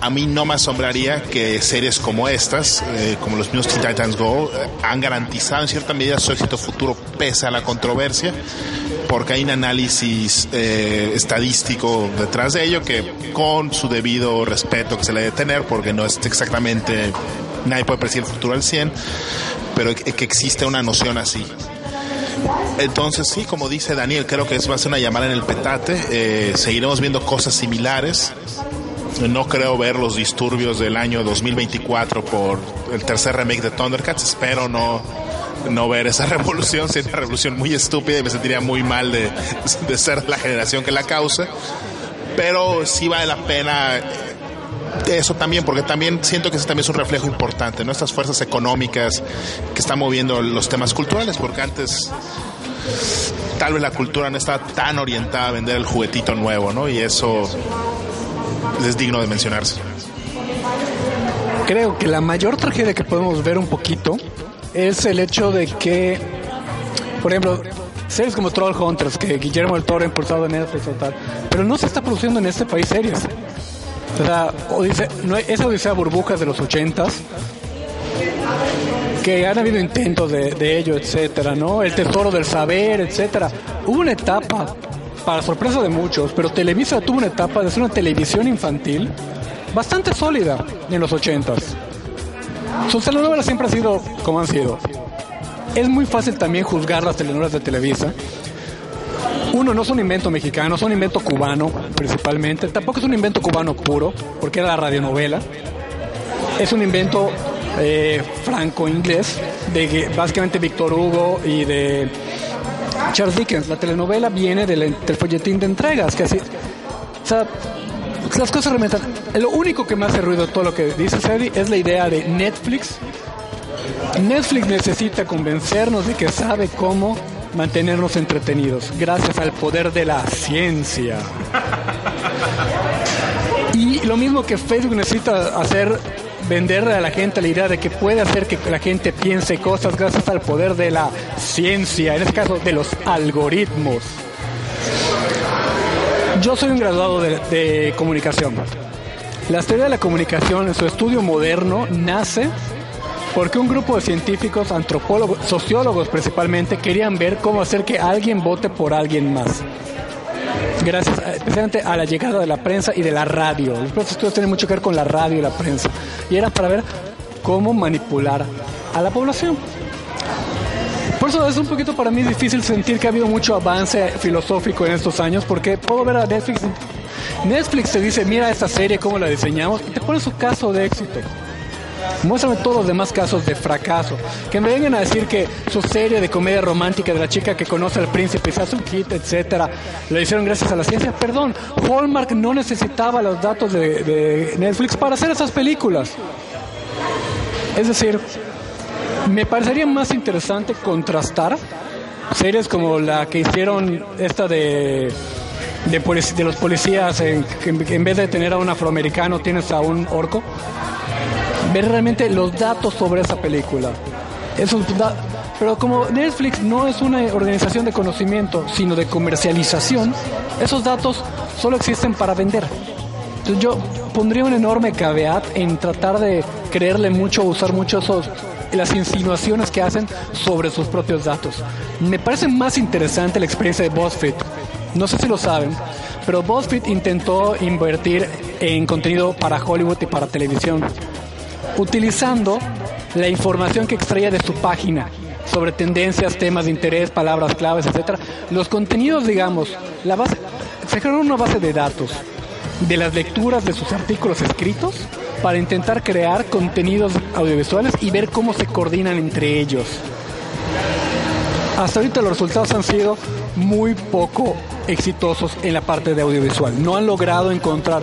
a mí no me asombraría que series como estas, eh, como los mismos Titans Go, eh, han garantizado en cierta medida su éxito futuro pese a la controversia, porque hay un análisis eh, estadístico detrás de ello que con su debido respeto que se le debe tener, porque no es exactamente, nadie puede predecir el futuro al 100, pero que, existe una noción así. Entonces, sí, como dice Daniel, creo que eso va a ser una llamada en el petate. Seguiremos viendo cosas similares. No creo ver los disturbios del año 2024 por el tercer remake de Thundercats. Espero no, no ver esa revolución. Sería una revolución muy estúpida y me sentiría muy mal de, de ser la generación que la causa. Pero sí vale la pena eh, eso también, porque también siento que eso también es un reflejo importante, ¿no? Estas fuerzas económicas que están moviendo los temas culturales, porque antes tal vez la cultura no estaba tan orientada a vender el juguetito nuevo, ¿no? Y eso es digno de mencionarse. Creo que la mayor tragedia que podemos ver un poquito es el hecho de que, por ejemplo, series como Troll Hunters, que Guillermo del Toro ha impulsado en Netflix o tal, pero no se está produciendo en este país series. O sea, Odisea, no, esa Odisea Burbujas de los ochentas, que han habido intentos de, de ello, etcétera, ¿no? El Tesoro del Saber, etcétera. Hubo una etapa, para sorpresa de muchos, pero Televisa tuvo una etapa de ser una televisión infantil bastante sólida en los ochentas. Sus telenovelas siempre han sido como han sido. Es muy fácil también juzgar las telenovelas de Televisa. Uno, no es un invento mexicano, es un invento cubano principalmente. Tampoco es un invento cubano puro, porque era la radionovela. Es un invento eh, franco-inglés de básicamente Víctor Hugo y de Charles Dickens. La telenovela viene del, del folletín de entregas, que así... O sea, las cosas realmente... Lo único que me hace ruido todo lo que dice Sadie es la idea de Netflix. Netflix necesita convencernos de que sabe cómo mantenernos entretenidos, gracias al poder de la ciencia. Y lo mismo que Facebook necesita hacer, venderle a la gente la idea de que puede hacer que la gente piense cosas gracias al poder de la ciencia, en este caso de los algoritmos. Yo soy un graduado de, comunicación. La teoría de la comunicación en su estudio moderno nace porque un grupo de científicos, antropólogos, sociólogos principalmente, querían ver cómo hacer que alguien vote por alguien más. Gracias especialmente a la llegada de la prensa y de la radio. Los primeros estudios tienen mucho que ver con la radio y la prensa. Y era para ver cómo manipular a la población. Por eso es un poquito para mí difícil sentir que ha habido mucho avance filosófico en estos años, porque puedo ver a Netflix. Netflix te dice, mira esta serie, cómo la diseñamos, y te pone su caso de éxito. Muéstrame todos los demás casos de fracaso. Que me vengan a decir que su serie de comedia romántica de la chica que conoce al príncipe y se hace un hit, etcétera, lo hicieron gracias a la ciencia. Perdón, Hallmark no necesitaba los datos de, Netflix para hacer esas películas. Es decir, me parecería más interesante contrastar series como la que hicieron esta de de, de los policías que en vez de tener a un afroamericano tienes a un orco ver realmente los datos sobre esa película Esos da- pero como Netflix no es una organización de conocimiento sino de comercialización esos datos solo existen para vender entonces yo pondría un enorme caveat en tratar de creerle mucho, usar mucho esos, las insinuaciones que hacen sobre sus propios datos. Me parece más interesante la experiencia de BuzzFeed. No sé si lo saben, pero BuzzFeed intentó invertir en contenido para Hollywood y para televisión, utilizando la información que extraía de su página sobre tendencias, temas de interés, palabras claves, etcétera. Los contenidos, digamos, la base, se creó una base de datos de las lecturas de sus artículos escritos para intentar crear contenidos audiovisuales y ver cómo se coordinan entre ellos. Hasta ahorita los resultados han sido muy poco exitosos en la parte de audiovisual. No han logrado encontrar,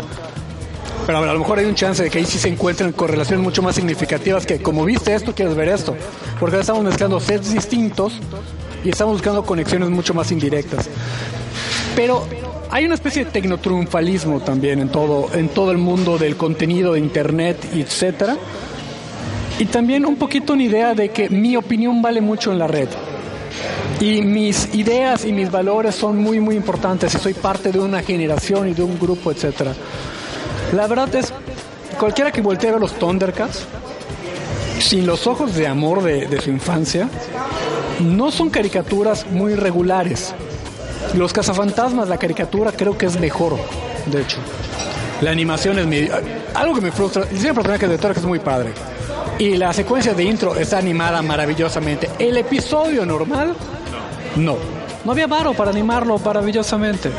pero a lo mejor hay un chance de que ahí sí se encuentren correlaciones mucho más significativas que como viste esto, quieres ver esto. Porque ahora estamos mezclando sets distintos y estamos buscando conexiones mucho más indirectas. Pero hay una especie de tecnotriunfalismo también en todo, en todo el mundo del contenido de internet, etcétera. Y también un poquito una idea de que mi opinión vale mucho en la red. Y mis ideas y mis valores son muy, muy importantes y soy parte de una generación y de un grupo, etcétera. La verdad es, cualquiera que voltee a ver los Thundercats, sin los ojos de amor de, su infancia, no son caricaturas muy regulares. Los cazafantasmas, la caricatura creo que es mejor, de hecho. La animación es. Algo que me frustra, de personajes de Thor es muy padre. Y la secuencia de intro está animada maravillosamente. El episodio normal, no. No había varo para animarlo maravillosamente.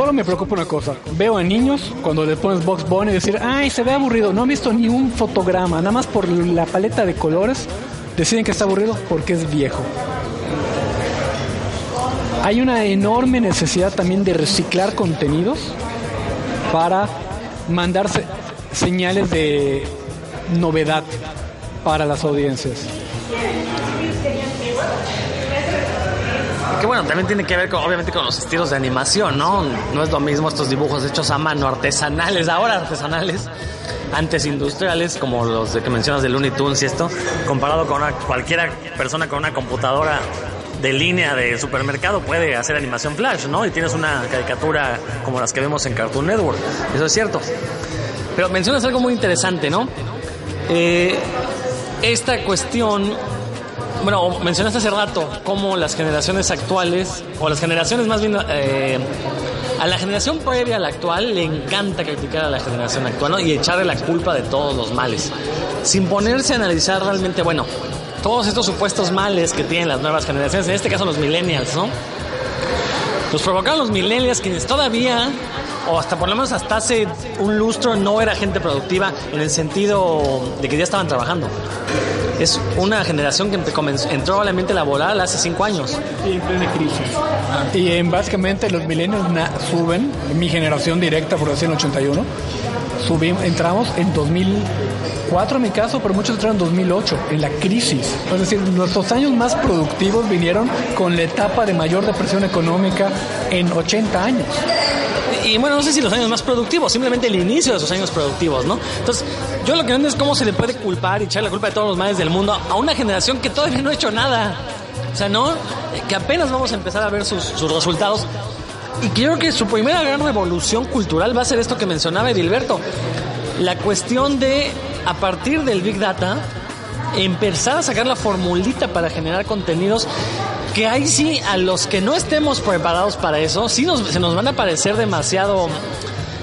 Solo me preocupa una cosa. Veo a niños cuando le pones Box Bunny y decir, ay, se ve aburrido. No han visto ni un fotograma. Nada más por la paleta de colores deciden que está aburrido porque es viejo. Hay una enorme necesidad también de reciclar contenidos para mandarse señales de novedad para las audiencias. Que bueno, también tiene que ver con, obviamente con los estilos de animación, ¿no? No es lo mismo estos dibujos hechos a mano, artesanales, ahora artesanales, antes industriales, como los de que mencionas de Looney Tunes y esto, comparado con una, cualquiera persona con una computadora de línea de supermercado puede hacer animación flash, ¿no? Y tienes una caricatura como las que vemos en Cartoon Network. Eso es cierto. Pero mencionas algo muy interesante, ¿no? Eh, esta cuestión bueno, mencionaste hace rato cómo las generaciones actuales, o las generaciones más bien, eh, a la generación previa a la actual le encanta criticar a la generación actual ¿no? y echarle la culpa de todos los males, sin ponerse a analizar realmente, bueno, todos estos supuestos males que tienen las nuevas generaciones, en este caso los millennials, ¿no? Los provocaron los millennials quienes todavía, o hasta por lo menos hasta hace un lustro, no era gente productiva en el sentido de que ya estaban trabajando. Es una generación que entró a la mente laboral hace cinco años. Y en plena crisis. Y en, básicamente los millennials na- suben, mi generación directa, por decir en el 81, subimos, entramos en 2004 en mi caso, pero muchos entraron en 2008, en la crisis. Es decir, nuestros años más productivos vinieron con la etapa de mayor depresión económica en 80 años. Y, bueno, no sé si los años más productivos, simplemente el inicio de sus años productivos, ¿no? Entonces, yo lo que no es cómo se le puede culpar y echar la culpa de todos los males del mundo a una generación que todavía no ha hecho nada. O sea, ¿no? Que apenas vamos a empezar a ver sus resultados. Y creo que su primera gran revolución cultural va a ser esto que mencionaba Edilberto. La cuestión de, a partir del Big Data, empezar a sacar la formulita para generar contenidos que ahí sí, a los que no estemos preparados para eso, sí nos, se nos van a parecer demasiado,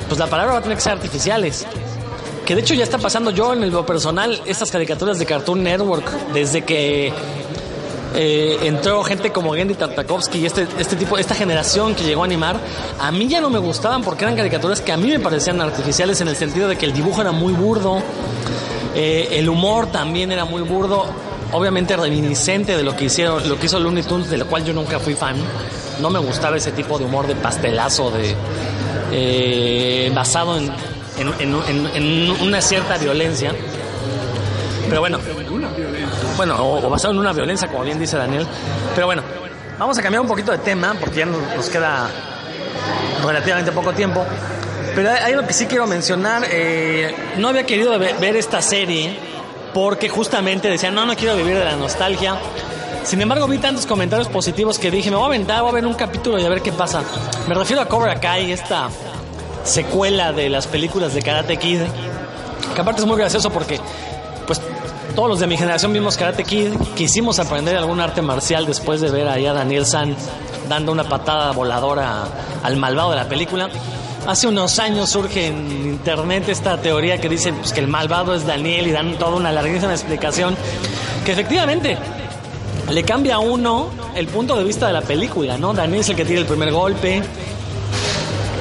pues la palabra va a tener que ser artificiales. Que de hecho ya está pasando yo en lo personal, estas caricaturas de Cartoon Network, desde que eh, entró gente como Gendy Tartakovsky y este, este tipo, esta generación que llegó a animar, a mí ya no me gustaban porque eran caricaturas que a mí me parecían artificiales en el sentido de que el dibujo era muy burdo, eh, el humor también era muy burdo, obviamente reminiscente de lo que hicieron, lo que hizo Looney Tunes, de lo cual yo nunca fui fan. No me gustaba ese tipo de humor de pastelazo, de eh, basado en, en, en, una cierta violencia. Pero bueno, bueno, o, basado en una violencia, como bien dice Daniel. Pero bueno, vamos a cambiar un poquito de tema, porque ya nos queda relativamente poco tiempo. Pero hay algo que sí quiero mencionar. Eh, no había querido ver esta serie porque justamente decían, no, no quiero vivir de la nostalgia. Sin embargo, vi tantos comentarios positivos que dije, me voy a aventar, voy a ver un capítulo y a ver qué pasa. Me refiero a Cobra Kai, esta secuela de las películas de Karate Kid, que aparte es muy gracioso porque, pues, todos los de mi generación vimos Karate Kid, quisimos aprender algún arte marcial después de ver ahí a Daniel San dando una patada voladora al malvado de la película. Hace unos años surge en internet esta teoría que dice pues, que el malvado es Daniel y dan toda una larguísima explicación que efectivamente le cambia a uno el punto de vista de la película, ¿no? Daniel es el que tira el primer golpe,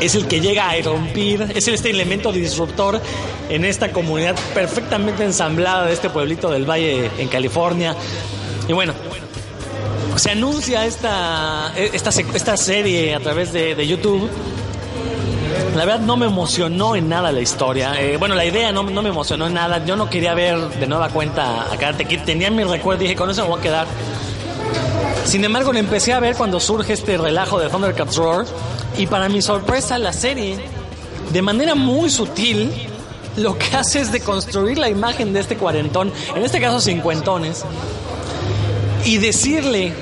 es el que llega a irrumpir, es este elemento disruptor en esta comunidad perfectamente ensamblada de este pueblito del Valle en California. Y bueno, se anuncia esta, esta, esta serie a través de YouTube la verdad no me emocionó en nada la historia. Eh, bueno, la idea no, me emocionó en nada. Yo no quería ver de nueva cuenta a Karate Kid. Tenía mi recuerdo y dije, con eso me voy a quedar. Sin embargo, lo empecé a ver cuando surge este relajo de Thundercats Roar. Y para mi sorpresa, la serie, de manera muy sutil, lo que hace es de construir la imagen de este cuarentón, en este caso cincuentones, y decirle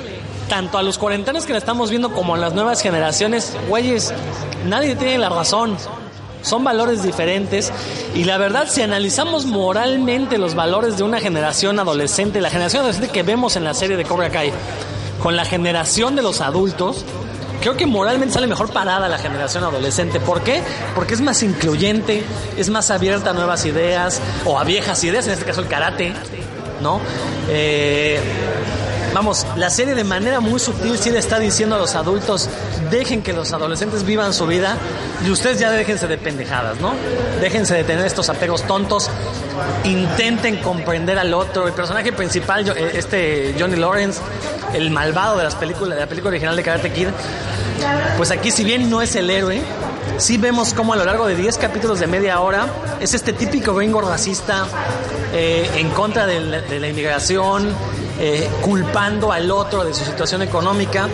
tanto a los cuarentones que la estamos viendo como a las nuevas generaciones, güeyes, nadie tiene la razón. Son valores diferentes y la verdad si analizamos moralmente los valores de una generación adolescente, la generación adolescente que vemos en la serie de Cobra Kai, con la generación de los adultos, creo que moralmente sale mejor parada la generación adolescente. ¿Por qué? Porque es más incluyente, es más abierta a nuevas ideas o a viejas ideas, en este caso el karate, ¿no? Eh, vamos, la serie de manera muy sutil sí le está diciendo a los adultos, dejen que los adolescentes vivan su vida y ustedes ya déjense de pendejadas, ¿no? Déjense de tener estos apegos tontos, intenten comprender al otro. El personaje principal, eh, este Johnny Lawrence, el malvado de las películas, de la película original de Karate Kid, pues aquí si bien no es el héroe, sí vemos como a lo largo de 10 capítulos de media hora es este típico gringo racista eh, en contra de la inmigración, eh, culpando al otro de su situación económica.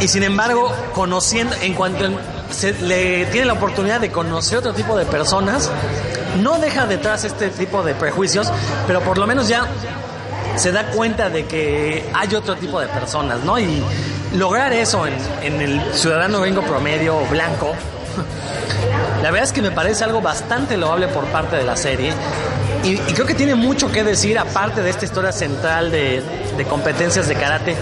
Y sin embargo conociendo en cuanto le tiene la oportunidad de conocer otro tipo de personas no deja detrás este tipo de prejuicios pero por lo menos ya se da cuenta de que hay otro tipo de personas no y lograr eso en, en el ciudadano gringo promedio blanco la verdad es que me parece algo bastante loable por parte de la serie y, creo que tiene mucho que decir, aparte de esta historia central de, competencias de karate.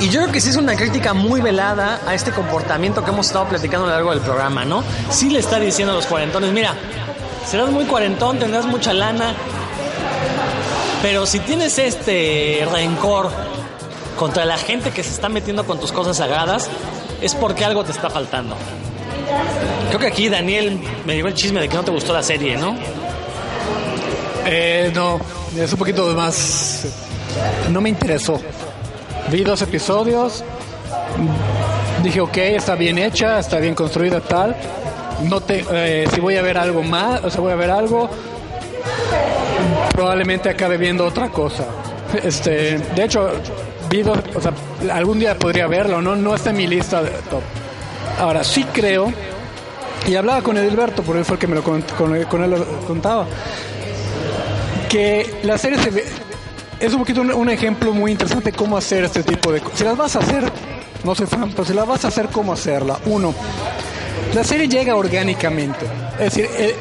Y yo creo que sí es una crítica muy velada a este comportamiento que hemos estado platicando a lo largo del programa, ¿no? Sí le está diciendo a los cuarentones, mira, serás muy cuarentón, tendrás mucha lana, pero si tienes este rencor contra la gente que se está metiendo con tus cosas sagradas, es porque algo te está faltando. Creo que aquí Daniel me dio el chisme de que no te gustó la serie, ¿no? Eh, no, es un poquito más... No me interesó. Vi dos episodios, dije, ok, está bien hecha, está bien construida, tal. No te, eh, si voy a ver algo más, o sea, voy a ver algo, probablemente acabe viendo otra cosa. Este, de hecho, vi o sea, algún día podría verlo, no, no está en mi lista de top. Ahora, sí creo, y hablaba con Edilberto, por él fue el que me lo con- con él lo contaba, que la serie se ve, es un poquito un, un ejemplo muy interesante de cómo hacer este tipo de cosas. Si las vas a hacer, no soy fan, pero si las vas a hacer, cómo hacerla. Uno, la serie llega orgánicamente. Es decir, eh,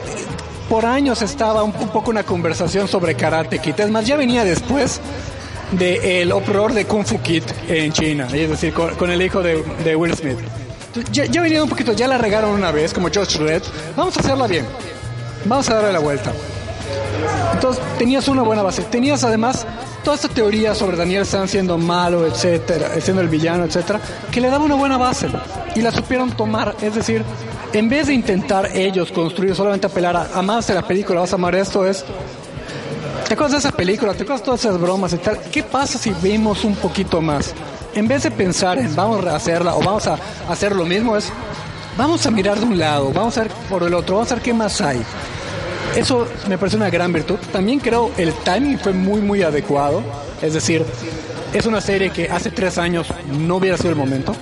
por años estaba un, un poco una conversación sobre Karate Kid. Es más, ya venía después del horror de Kung Fu Kid en China, es decir, con, con el hijo de, de Will Smith. Ya, ya venía un poquito, ya la regaron una vez, como George Red. Vamos a hacerla bien. Vamos a darle la vuelta. Entonces tenías una buena base. Tenías además toda esta teoría sobre Daniel San siendo malo, etcétera, siendo el villano, etcétera, que le daba una buena base y la supieron tomar. Es decir, en vez de intentar ellos construir solamente apelar a amaste la película, vas a amar esto, es ¿Te acuerdas de esa película? ¿Te acuerdas de todas esas bromas y tal? ¿Qué pasa si vemos un poquito más? En vez de pensar en vamos a hacerla o vamos a hacer lo mismo, es vamos a mirar de un lado, vamos a ver por el otro, vamos a ver qué más hay. Eso me parece una gran virtud. También creo el timing fue muy, muy adecuado. Es decir, es una serie que hace tres años no hubiera sido el momento,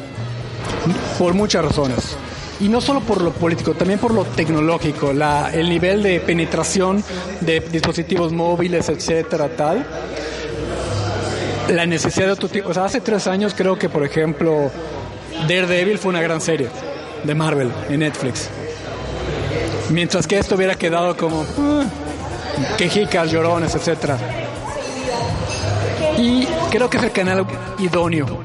por muchas razones. Y no solo por lo político, también por lo tecnológico, la, el nivel de penetración de dispositivos móviles, etcétera, tal. La necesidad de otro tipo. O sea, hace tres años creo que, por ejemplo, Daredevil fue una gran serie de Marvel en Netflix. Mientras que esto hubiera quedado como uh, quejicas, llorones, etcétera. Y creo que es el canal idóneo.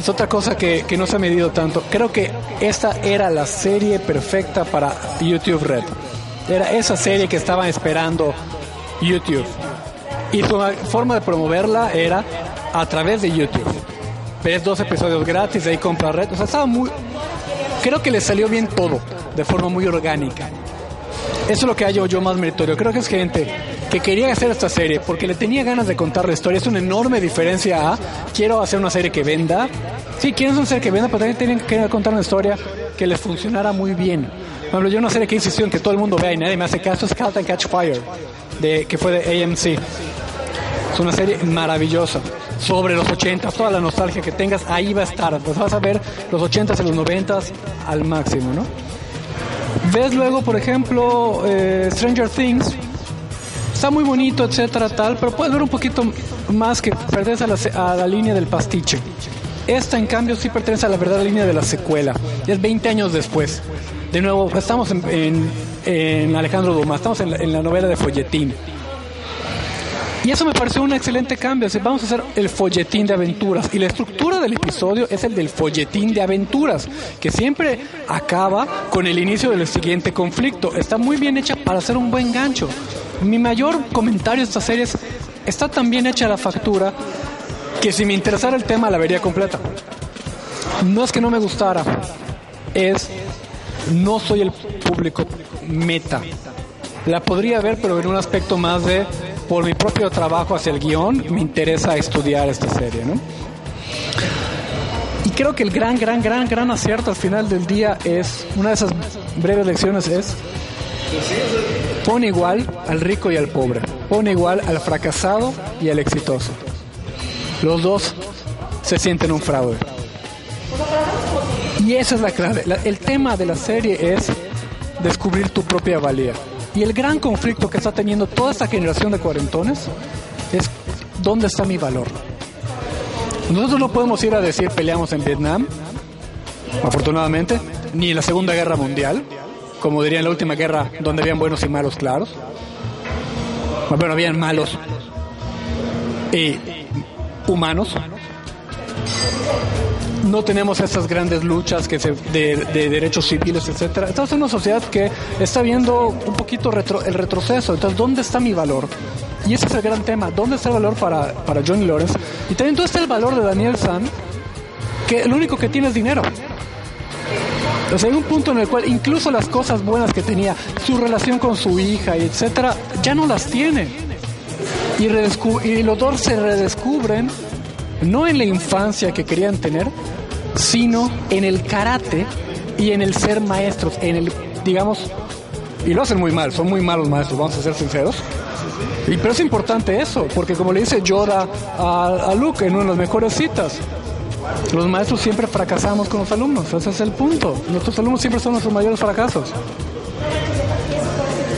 Es otra cosa que, que no se ha medido tanto. Creo que esta era la serie perfecta para YouTube Red. Era esa serie que estaban esperando YouTube. Y su forma de promoverla era a través de YouTube. Ves dos episodios gratis, de ahí compra Red. O sea, estaba muy... Creo que le salió bien todo, de forma muy orgánica. Eso es lo que hallo yo más meritorio. Creo que es gente que quería hacer esta serie porque le tenía ganas de contar la historia. Es una enorme diferencia a quiero hacer una serie que venda. Sí, quieren una serie que venda, pero también tienen que contar una historia que les funcionara muy bien. Por ejemplo, yo una serie que insistió en que todo el mundo vea y nadie me hace caso es and Catch Fire, de, que fue de AMC. Es una serie maravillosa sobre los 80, toda la nostalgia que tengas, ahí va a estar. Pues vas a ver los 80s y los 90s al máximo, ¿no? Ves luego, por ejemplo, eh, Stranger Things. Está muy bonito, etcétera, tal, pero puedes ver un poquito más que pertenece a la, a la línea del pastiche. Esta, en cambio, sí pertenece a la verdadera línea de la secuela. Es 20 años después. De nuevo, estamos en, en, en Alejandro Dumas, estamos en la, en la novela de Folletín. Y eso me pareció un excelente cambio. Vamos a hacer el folletín de aventuras. Y la estructura del episodio es el del folletín de aventuras, que siempre acaba con el inicio del siguiente conflicto. Está muy bien hecha para hacer un buen gancho. Mi mayor comentario de esta serie es, está tan bien hecha la factura que si me interesara el tema la vería completa. No es que no me gustara, es no soy el público meta. La podría ver, pero en un aspecto más de por mi propio trabajo hacia el guion, me interesa estudiar esta serie, ¿no? Y creo que el gran, gran, gran, gran acierto al final del día es, una de esas breves lecciones es, pone igual al rico y al pobre, pone igual al fracasado y al exitoso. Los dos se sienten un fraude. Y esa es la clave. La- el tema de la serie es descubrir tu propia valía. Y el gran conflicto que está teniendo toda esta generación de cuarentones es ¿dónde está mi valor? Nosotros no podemos ir a decir peleamos en Vietnam, afortunadamente, ni en la Segunda Guerra Mundial, como diría en la última guerra, donde habían buenos y malos claros. Bueno, habían malos y humanos. No tenemos esas grandes luchas que se, de, de derechos civiles, etcétera. Estamos en una sociedad que está viendo un poquito retro- el retroceso. Entonces, ¿dónde está mi valor? Y ese es el gran tema. ¿Dónde está el valor para, para Johnny Lawrence? Y también dónde está el valor de Daniel San, que lo único que tiene es dinero. O hay un punto en el cual incluso las cosas buenas que tenía, su relación con su hija etcétera, ya no las tiene. Y, y los dos se redescubren no en la infancia que querían tener, sino en el karate y en el ser maestros, en el, digamos, y lo hacen muy mal, son muy malos maestros, vamos a ser sinceros. Y, pero es importante eso, porque como le dice Yoda a, a Luke en una de las mejores citas, Los maestros siempre fracasamos con los alumnos, ese es el punto. Nuestros alumnos siempre son nuestros mayores fracasos.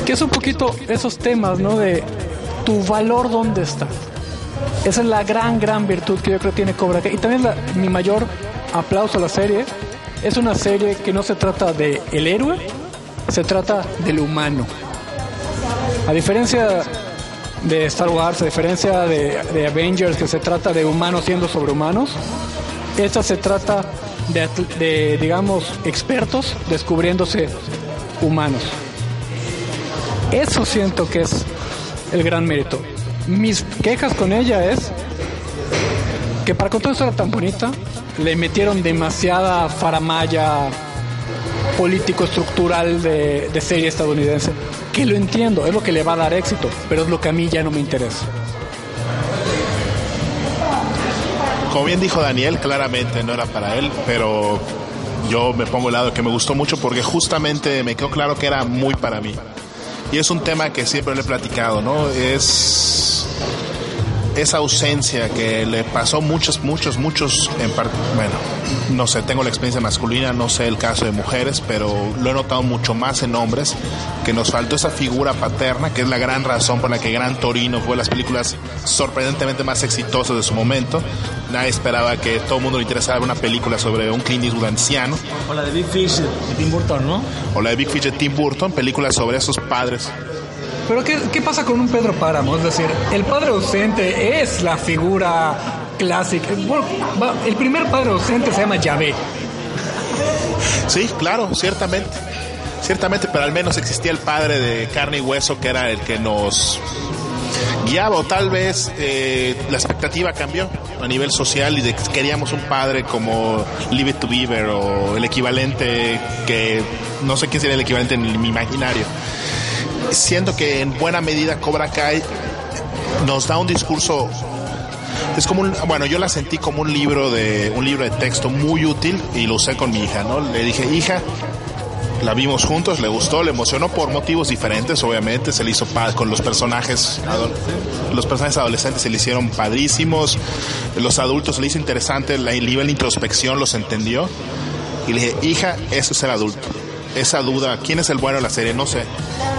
Que es un poquito esos temas, ¿no? De tu valor dónde está. Esa es la gran, gran virtud que yo creo tiene Cobra Kai. Y también mi mayor aplauso a la serie. Es una serie que no se trata de el héroe, se trata del humano. A diferencia de Star Wars, a diferencia de, Avengers, que se trata de humanos siendo sobrehumanos, esta se trata de, de, digamos, expertos descubriéndose humanos. Eso siento que es el gran mérito. Mis quejas con ella es que para contar una historia tan bonita, le metieron demasiada faramaya político-estructural de, de serie estadounidense. Que lo entiendo, es lo que le va a dar éxito, pero es lo que a mí ya no me interesa. Como bien dijo Daniel, claramente no era para él, pero yo me pongo al lado que me gustó mucho porque justamente me quedó claro que era muy para mí. Y es un tema que siempre le he platicado, ¿no? Es esa ausencia que le pasó muchos, muchos, muchos, en bueno, no sé, tengo la experiencia masculina, no sé el caso de mujeres, pero lo he notado mucho más en hombres, que nos faltó esa figura paterna, que es la gran razón por la que Gran Torino fue las películas sorprendentemente más exitosas de su momento. Nadie esperaba que todo el mundo le interesara una película sobre un Clint Eastwood anciano, O la de Big Fish de Tim Burton, ¿no? o la de Big Fish de Tim Burton, películas sobre esos padres Pero ¿qué, qué pasa con un Pedro Páramo? Es decir, el padre ausente es la figura clásica. El primer padre ausente se llama Yahvé. Sí, claro, ciertamente. Ciertamente, pero al menos existía el padre de carne y hueso que era el que nos guiaba o tal vez eh, la expectativa cambió a nivel social y de que queríamos un padre como Live to Beaver o el equivalente que no sé quién sería el equivalente en mi imaginario. Siento que en buena medida Cobra Kai nos da un discurso es como un, bueno, yo la sentí como un libro de un libro de texto muy útil y lo usé con mi hija, ¿no? Le dije, "Hija, la vimos juntos, le gustó, le emocionó por motivos diferentes, obviamente, se le hizo paz con los personajes, los personajes adolescentes se le hicieron padrísimos, los adultos se le hizo interesante, el nivel de introspección los entendió y le dije, hija, eso es el adulto. Esa duda, ¿quién es el bueno de la serie? No sé.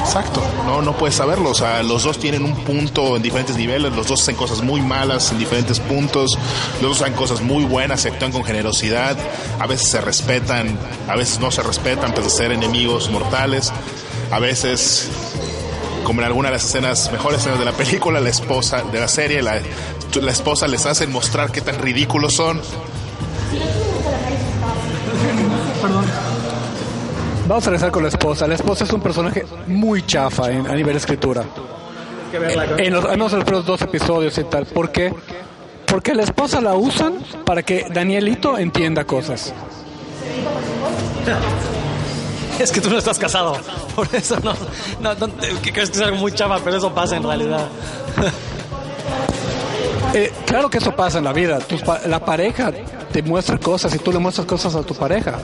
Exacto, no, no puedes saberlo. O sea, los dos tienen un punto en diferentes niveles, los dos hacen cosas muy malas en diferentes puntos, los dos hacen cosas muy buenas, se actúan con generosidad, a veces se respetan, a veces no se respetan, pese a ser enemigos mortales, a veces como en alguna de las escenas, mejores escenas de la película, la esposa de la serie, la, la esposa les hace mostrar qué tan ridículos son. Vamos a regresar con la esposa. La esposa es un personaje muy chafa en- a nivel de escritura. En los, en los primeros dos episodios y tal. ¿Por qué? Porque la esposa la usan para que Danielito entienda cosas. Es que tú no estás casado. Por eso no. no, no que crees que es algo muy chava, pero eso pasa en realidad. Eh, claro que eso pasa en la vida. Pa- la pareja te muestra cosas y tú le muestras cosas a tu pareja.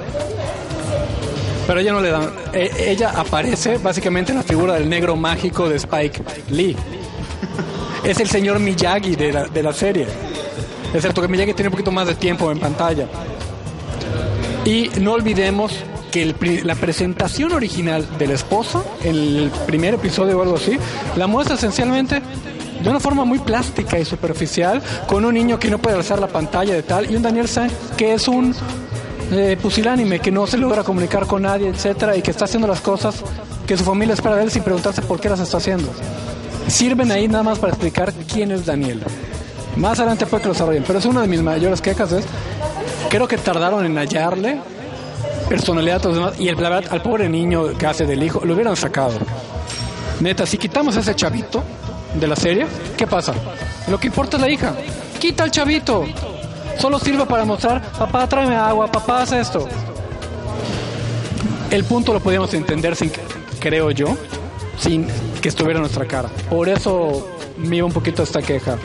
Pero ella no le da. eh, ella aparece básicamente en la figura del negro mágico de Spike Lee. Es el señor Miyagi de la, de la serie. Es cierto que Miyagi tiene un poquito más de tiempo en pantalla. Y no olvidemos que el la presentación original de la esposa, el primer episodio o algo así, la muestra esencialmente de una forma muy plástica y superficial, con un niño que no puede alzar la pantalla de tal, y un Daniel San que es un eh, pusilánime, que no se logra comunicar con nadie, etcétera, y que está haciendo las cosas que su familia espera de él sin preguntarse por qué las está haciendo. Sirven ahí nada más para explicar quién es Daniel. Más adelante puede que lo desarrollen, pero es una de mis mayores quejas, es creo que tardaron en hallarle personalidad a demás y el, la al pobre niño que hace del hijo lo hubieran sacado. Neta, si quitamos a ese chavito de la serie, ¿qué pasa? Lo que importa es la hija. Quita al chavito. Solo sirve para mostrar, papá, tráeme agua, papá, haz esto. El punto lo podíamos entender sin, creo yo, sin que estuviera en nuestra cara. Por eso me iba un poquito esta queja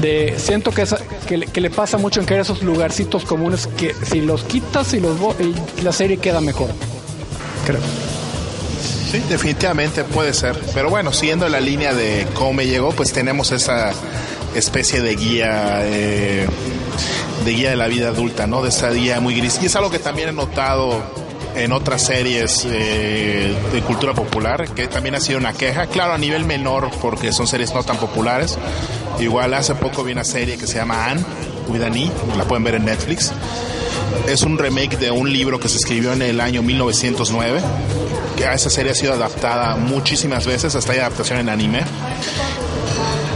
de siento que, esa- que, le- pasa mucho en que esos lugarcitos comunes que si los quitas y los y la serie queda mejor creo Sí, definitivamente puede ser. Pero bueno, siguiendo la línea de cómo me llegó, pues tenemos esa, especie de guía eh, de guía de la vida adulta, ¿no? De esta guía muy gris. Y es algo que también he notado en otras series eh, de cultura popular, que también ha sido una queja, claro, a nivel menor, porque son series no tan populares. Igual hace poco vi una serie que se llama Anne, with an E, la pueden ver en Netflix. Es un remake de un libro que se escribió en el año 1909, que a esa serie ha sido adaptada muchísimas veces, hasta hay adaptación en anime.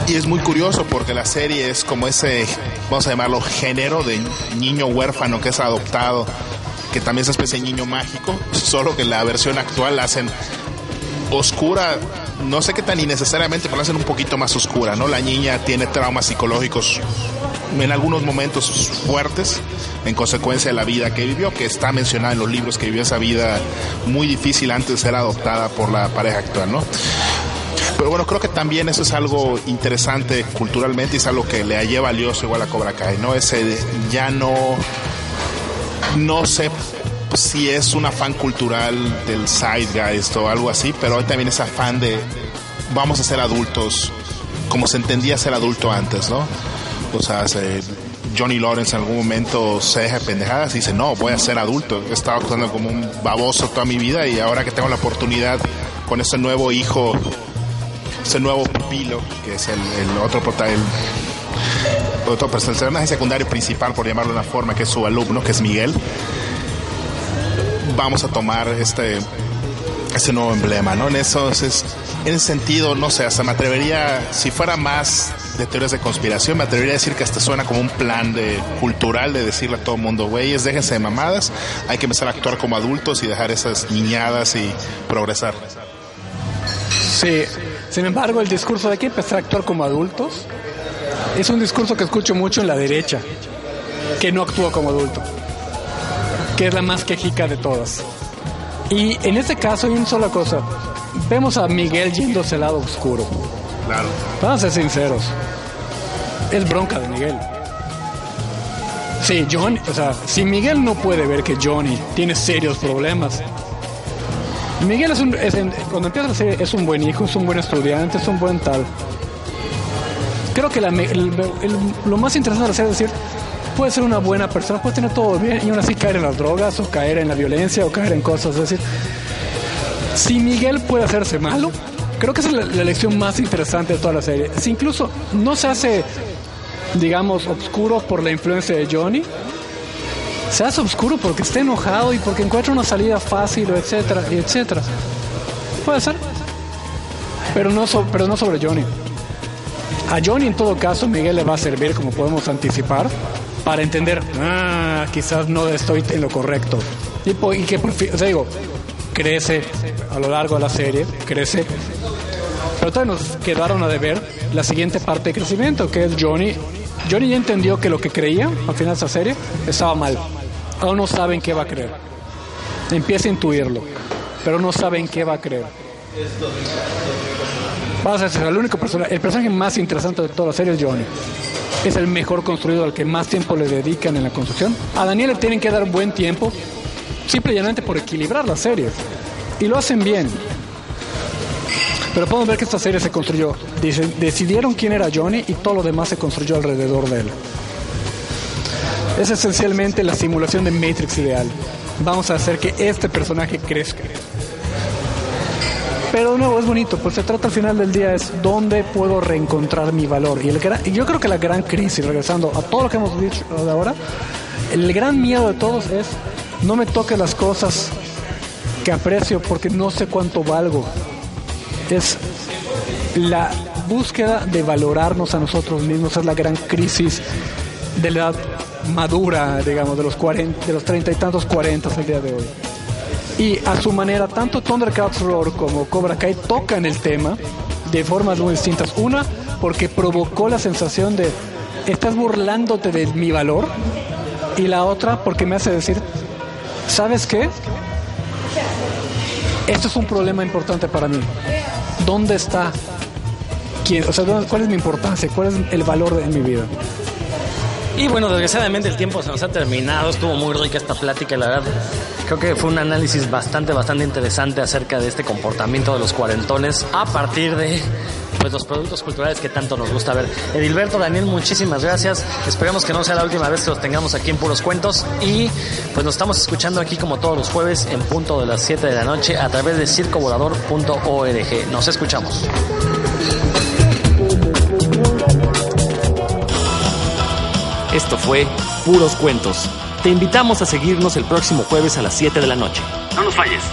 Y es muy curioso porque la serie es como ese, vamos a llamarlo, género de niño huérfano que es adoptado que también es especie de niño mágico, solo que la versión actual la hacen oscura, no sé qué tan innecesariamente, pero la hacen un poquito más oscura, ¿no? La niña tiene traumas psicológicos en algunos momentos fuertes en consecuencia de la vida que vivió, que está mencionada en los libros que vivió esa vida muy difícil antes de ser adoptada por la pareja actual, ¿no? Pero bueno, creo que también eso es algo interesante culturalmente y es algo que le hallé valioso igual a Cobra Kai, ¿no? Ese ya no no sé si es un afán cultural del zeitgeist o algo así, pero hay también ese afán de vamos a ser adultos como se entendía ser adulto antes, ¿no? O sea, Johnny Lawrence en algún momento se deja pendejadas y dice, no, voy a ser adulto. He estado actuando como un baboso toda mi vida y ahora que tengo la oportunidad con ese nuevo hijo, ese nuevo pupilo, que es el, otro protagonista, otro personaje secundario principal, por llamarlo de una forma, que es su alumno, que es Miguel, vamos a tomar este, este nuevo emblema, ¿no? En eso, es, en ese sentido, no sé, hasta me atrevería, si fuera más de teorías de conspiración, me atrevería a decir que hasta suena como un plan de cultural de decirle a todo el mundo, güeyes, déjense de mamadas, hay que empezar a actuar como adultos y dejar esas niñadas y progresar. Sí, sin embargo, el discurso de que empezar a actuar como adultos es un discurso que escucho mucho en la derecha, que no actúa como adulto, que es la más quejica de todas. Y en este caso hay una sola cosa. Vemos a Miguel yéndose al lado oscuro. Claro. Vamos a ser sinceros. Es bronca de Miguel. Sí, John, o sea, si Miguel no puede ver que Johnny tiene serios problemas, Miguel es un, cuando empieza la serie es un buen hijo, es un buen estudiante, es un buen tal creo que lo más interesante de hacer es decir, puede ser una buena persona, puede tener todo bien y aún así caer en las drogas o caer en la violencia o caer en cosas. Es decir, si Miguel puede hacerse malo, creo que esa es la, lección más interesante de toda la serie. Si incluso no se hace, digamos, oscuro por la influencia de Johnny, se hace oscuro porque está enojado y porque encuentra una salida fácil, etcétera, etcétera. Puede ser. Pero no, pero no sobre Johnny. A Johnny en todo caso Miguel le va a servir, como podemos anticipar, para entender, ah, quizás no estoy en lo correcto. Y, que por fin, o digo, crece a lo largo de la serie, crece. Pero todavía nos quedaron a deber la siguiente parte de crecimiento, que es Johnny. Johnny ya entendió que lo que creía al final de esa serie estaba mal. Aún no saben qué va a creer. Empieza a intuirlo, pero no saben qué va a creer. Vamos a el único personaje, el personaje más interesante de toda la serie es Johnny. Es el mejor construido, al que más tiempo le dedican en la construcción. A Daniel le tienen que dar buen tiempo, simplemente por equilibrar las series. Y lo hacen bien. Pero podemos ver que esta serie se construyó. Decidieron quién era Johnny y todo lo demás se construyó alrededor de él. Es esencialmente la simulación de Matrix ideal. Vamos a hacer que este personaje crezca. Pero de nuevo es bonito, pues se trata al final del día es dónde puedo reencontrar mi valor. Y, el y yo creo que la gran crisis, regresando a todo lo que hemos dicho de ahora, el gran miedo de todos es no me toque las cosas que aprecio porque no sé cuánto valgo. Es la búsqueda de valorarnos a nosotros mismos, es la gran crisis de la edad madura, digamos, de los 40, de los treinta y tantos cuarenta el día de hoy. Y a su manera, tanto Thundercats Roar como Cobra Kai tocan el tema de formas muy distintas. Una, porque provocó la sensación de estás burlándote de mi valor. Y la otra, porque me hace decir, ¿sabes qué? Esto es un problema importante para mí. ¿Dónde está? ¿Quién? O sea, ¿cuál es mi importancia? ¿Cuál es el valor de, en mi vida? Y bueno, desgraciadamente el tiempo se nos ha terminado. Estuvo muy rica esta plática, la verdad. Creo que fue un análisis bastante, bastante interesante acerca de este comportamiento de los cuarentones a partir de pues los productos culturales que tanto nos gusta ver. Edilberto, Daniel, muchísimas gracias. Esperemos que no sea la última vez que los tengamos aquí en Puros Cuentos y pues nos estamos escuchando aquí como todos los jueves en punto de las 7 de la noche a través de circovolador.org. Nos escuchamos. Esto fue Puros Cuentos. Te invitamos a seguirnos el próximo jueves a las 7 de la noche. No nos falles.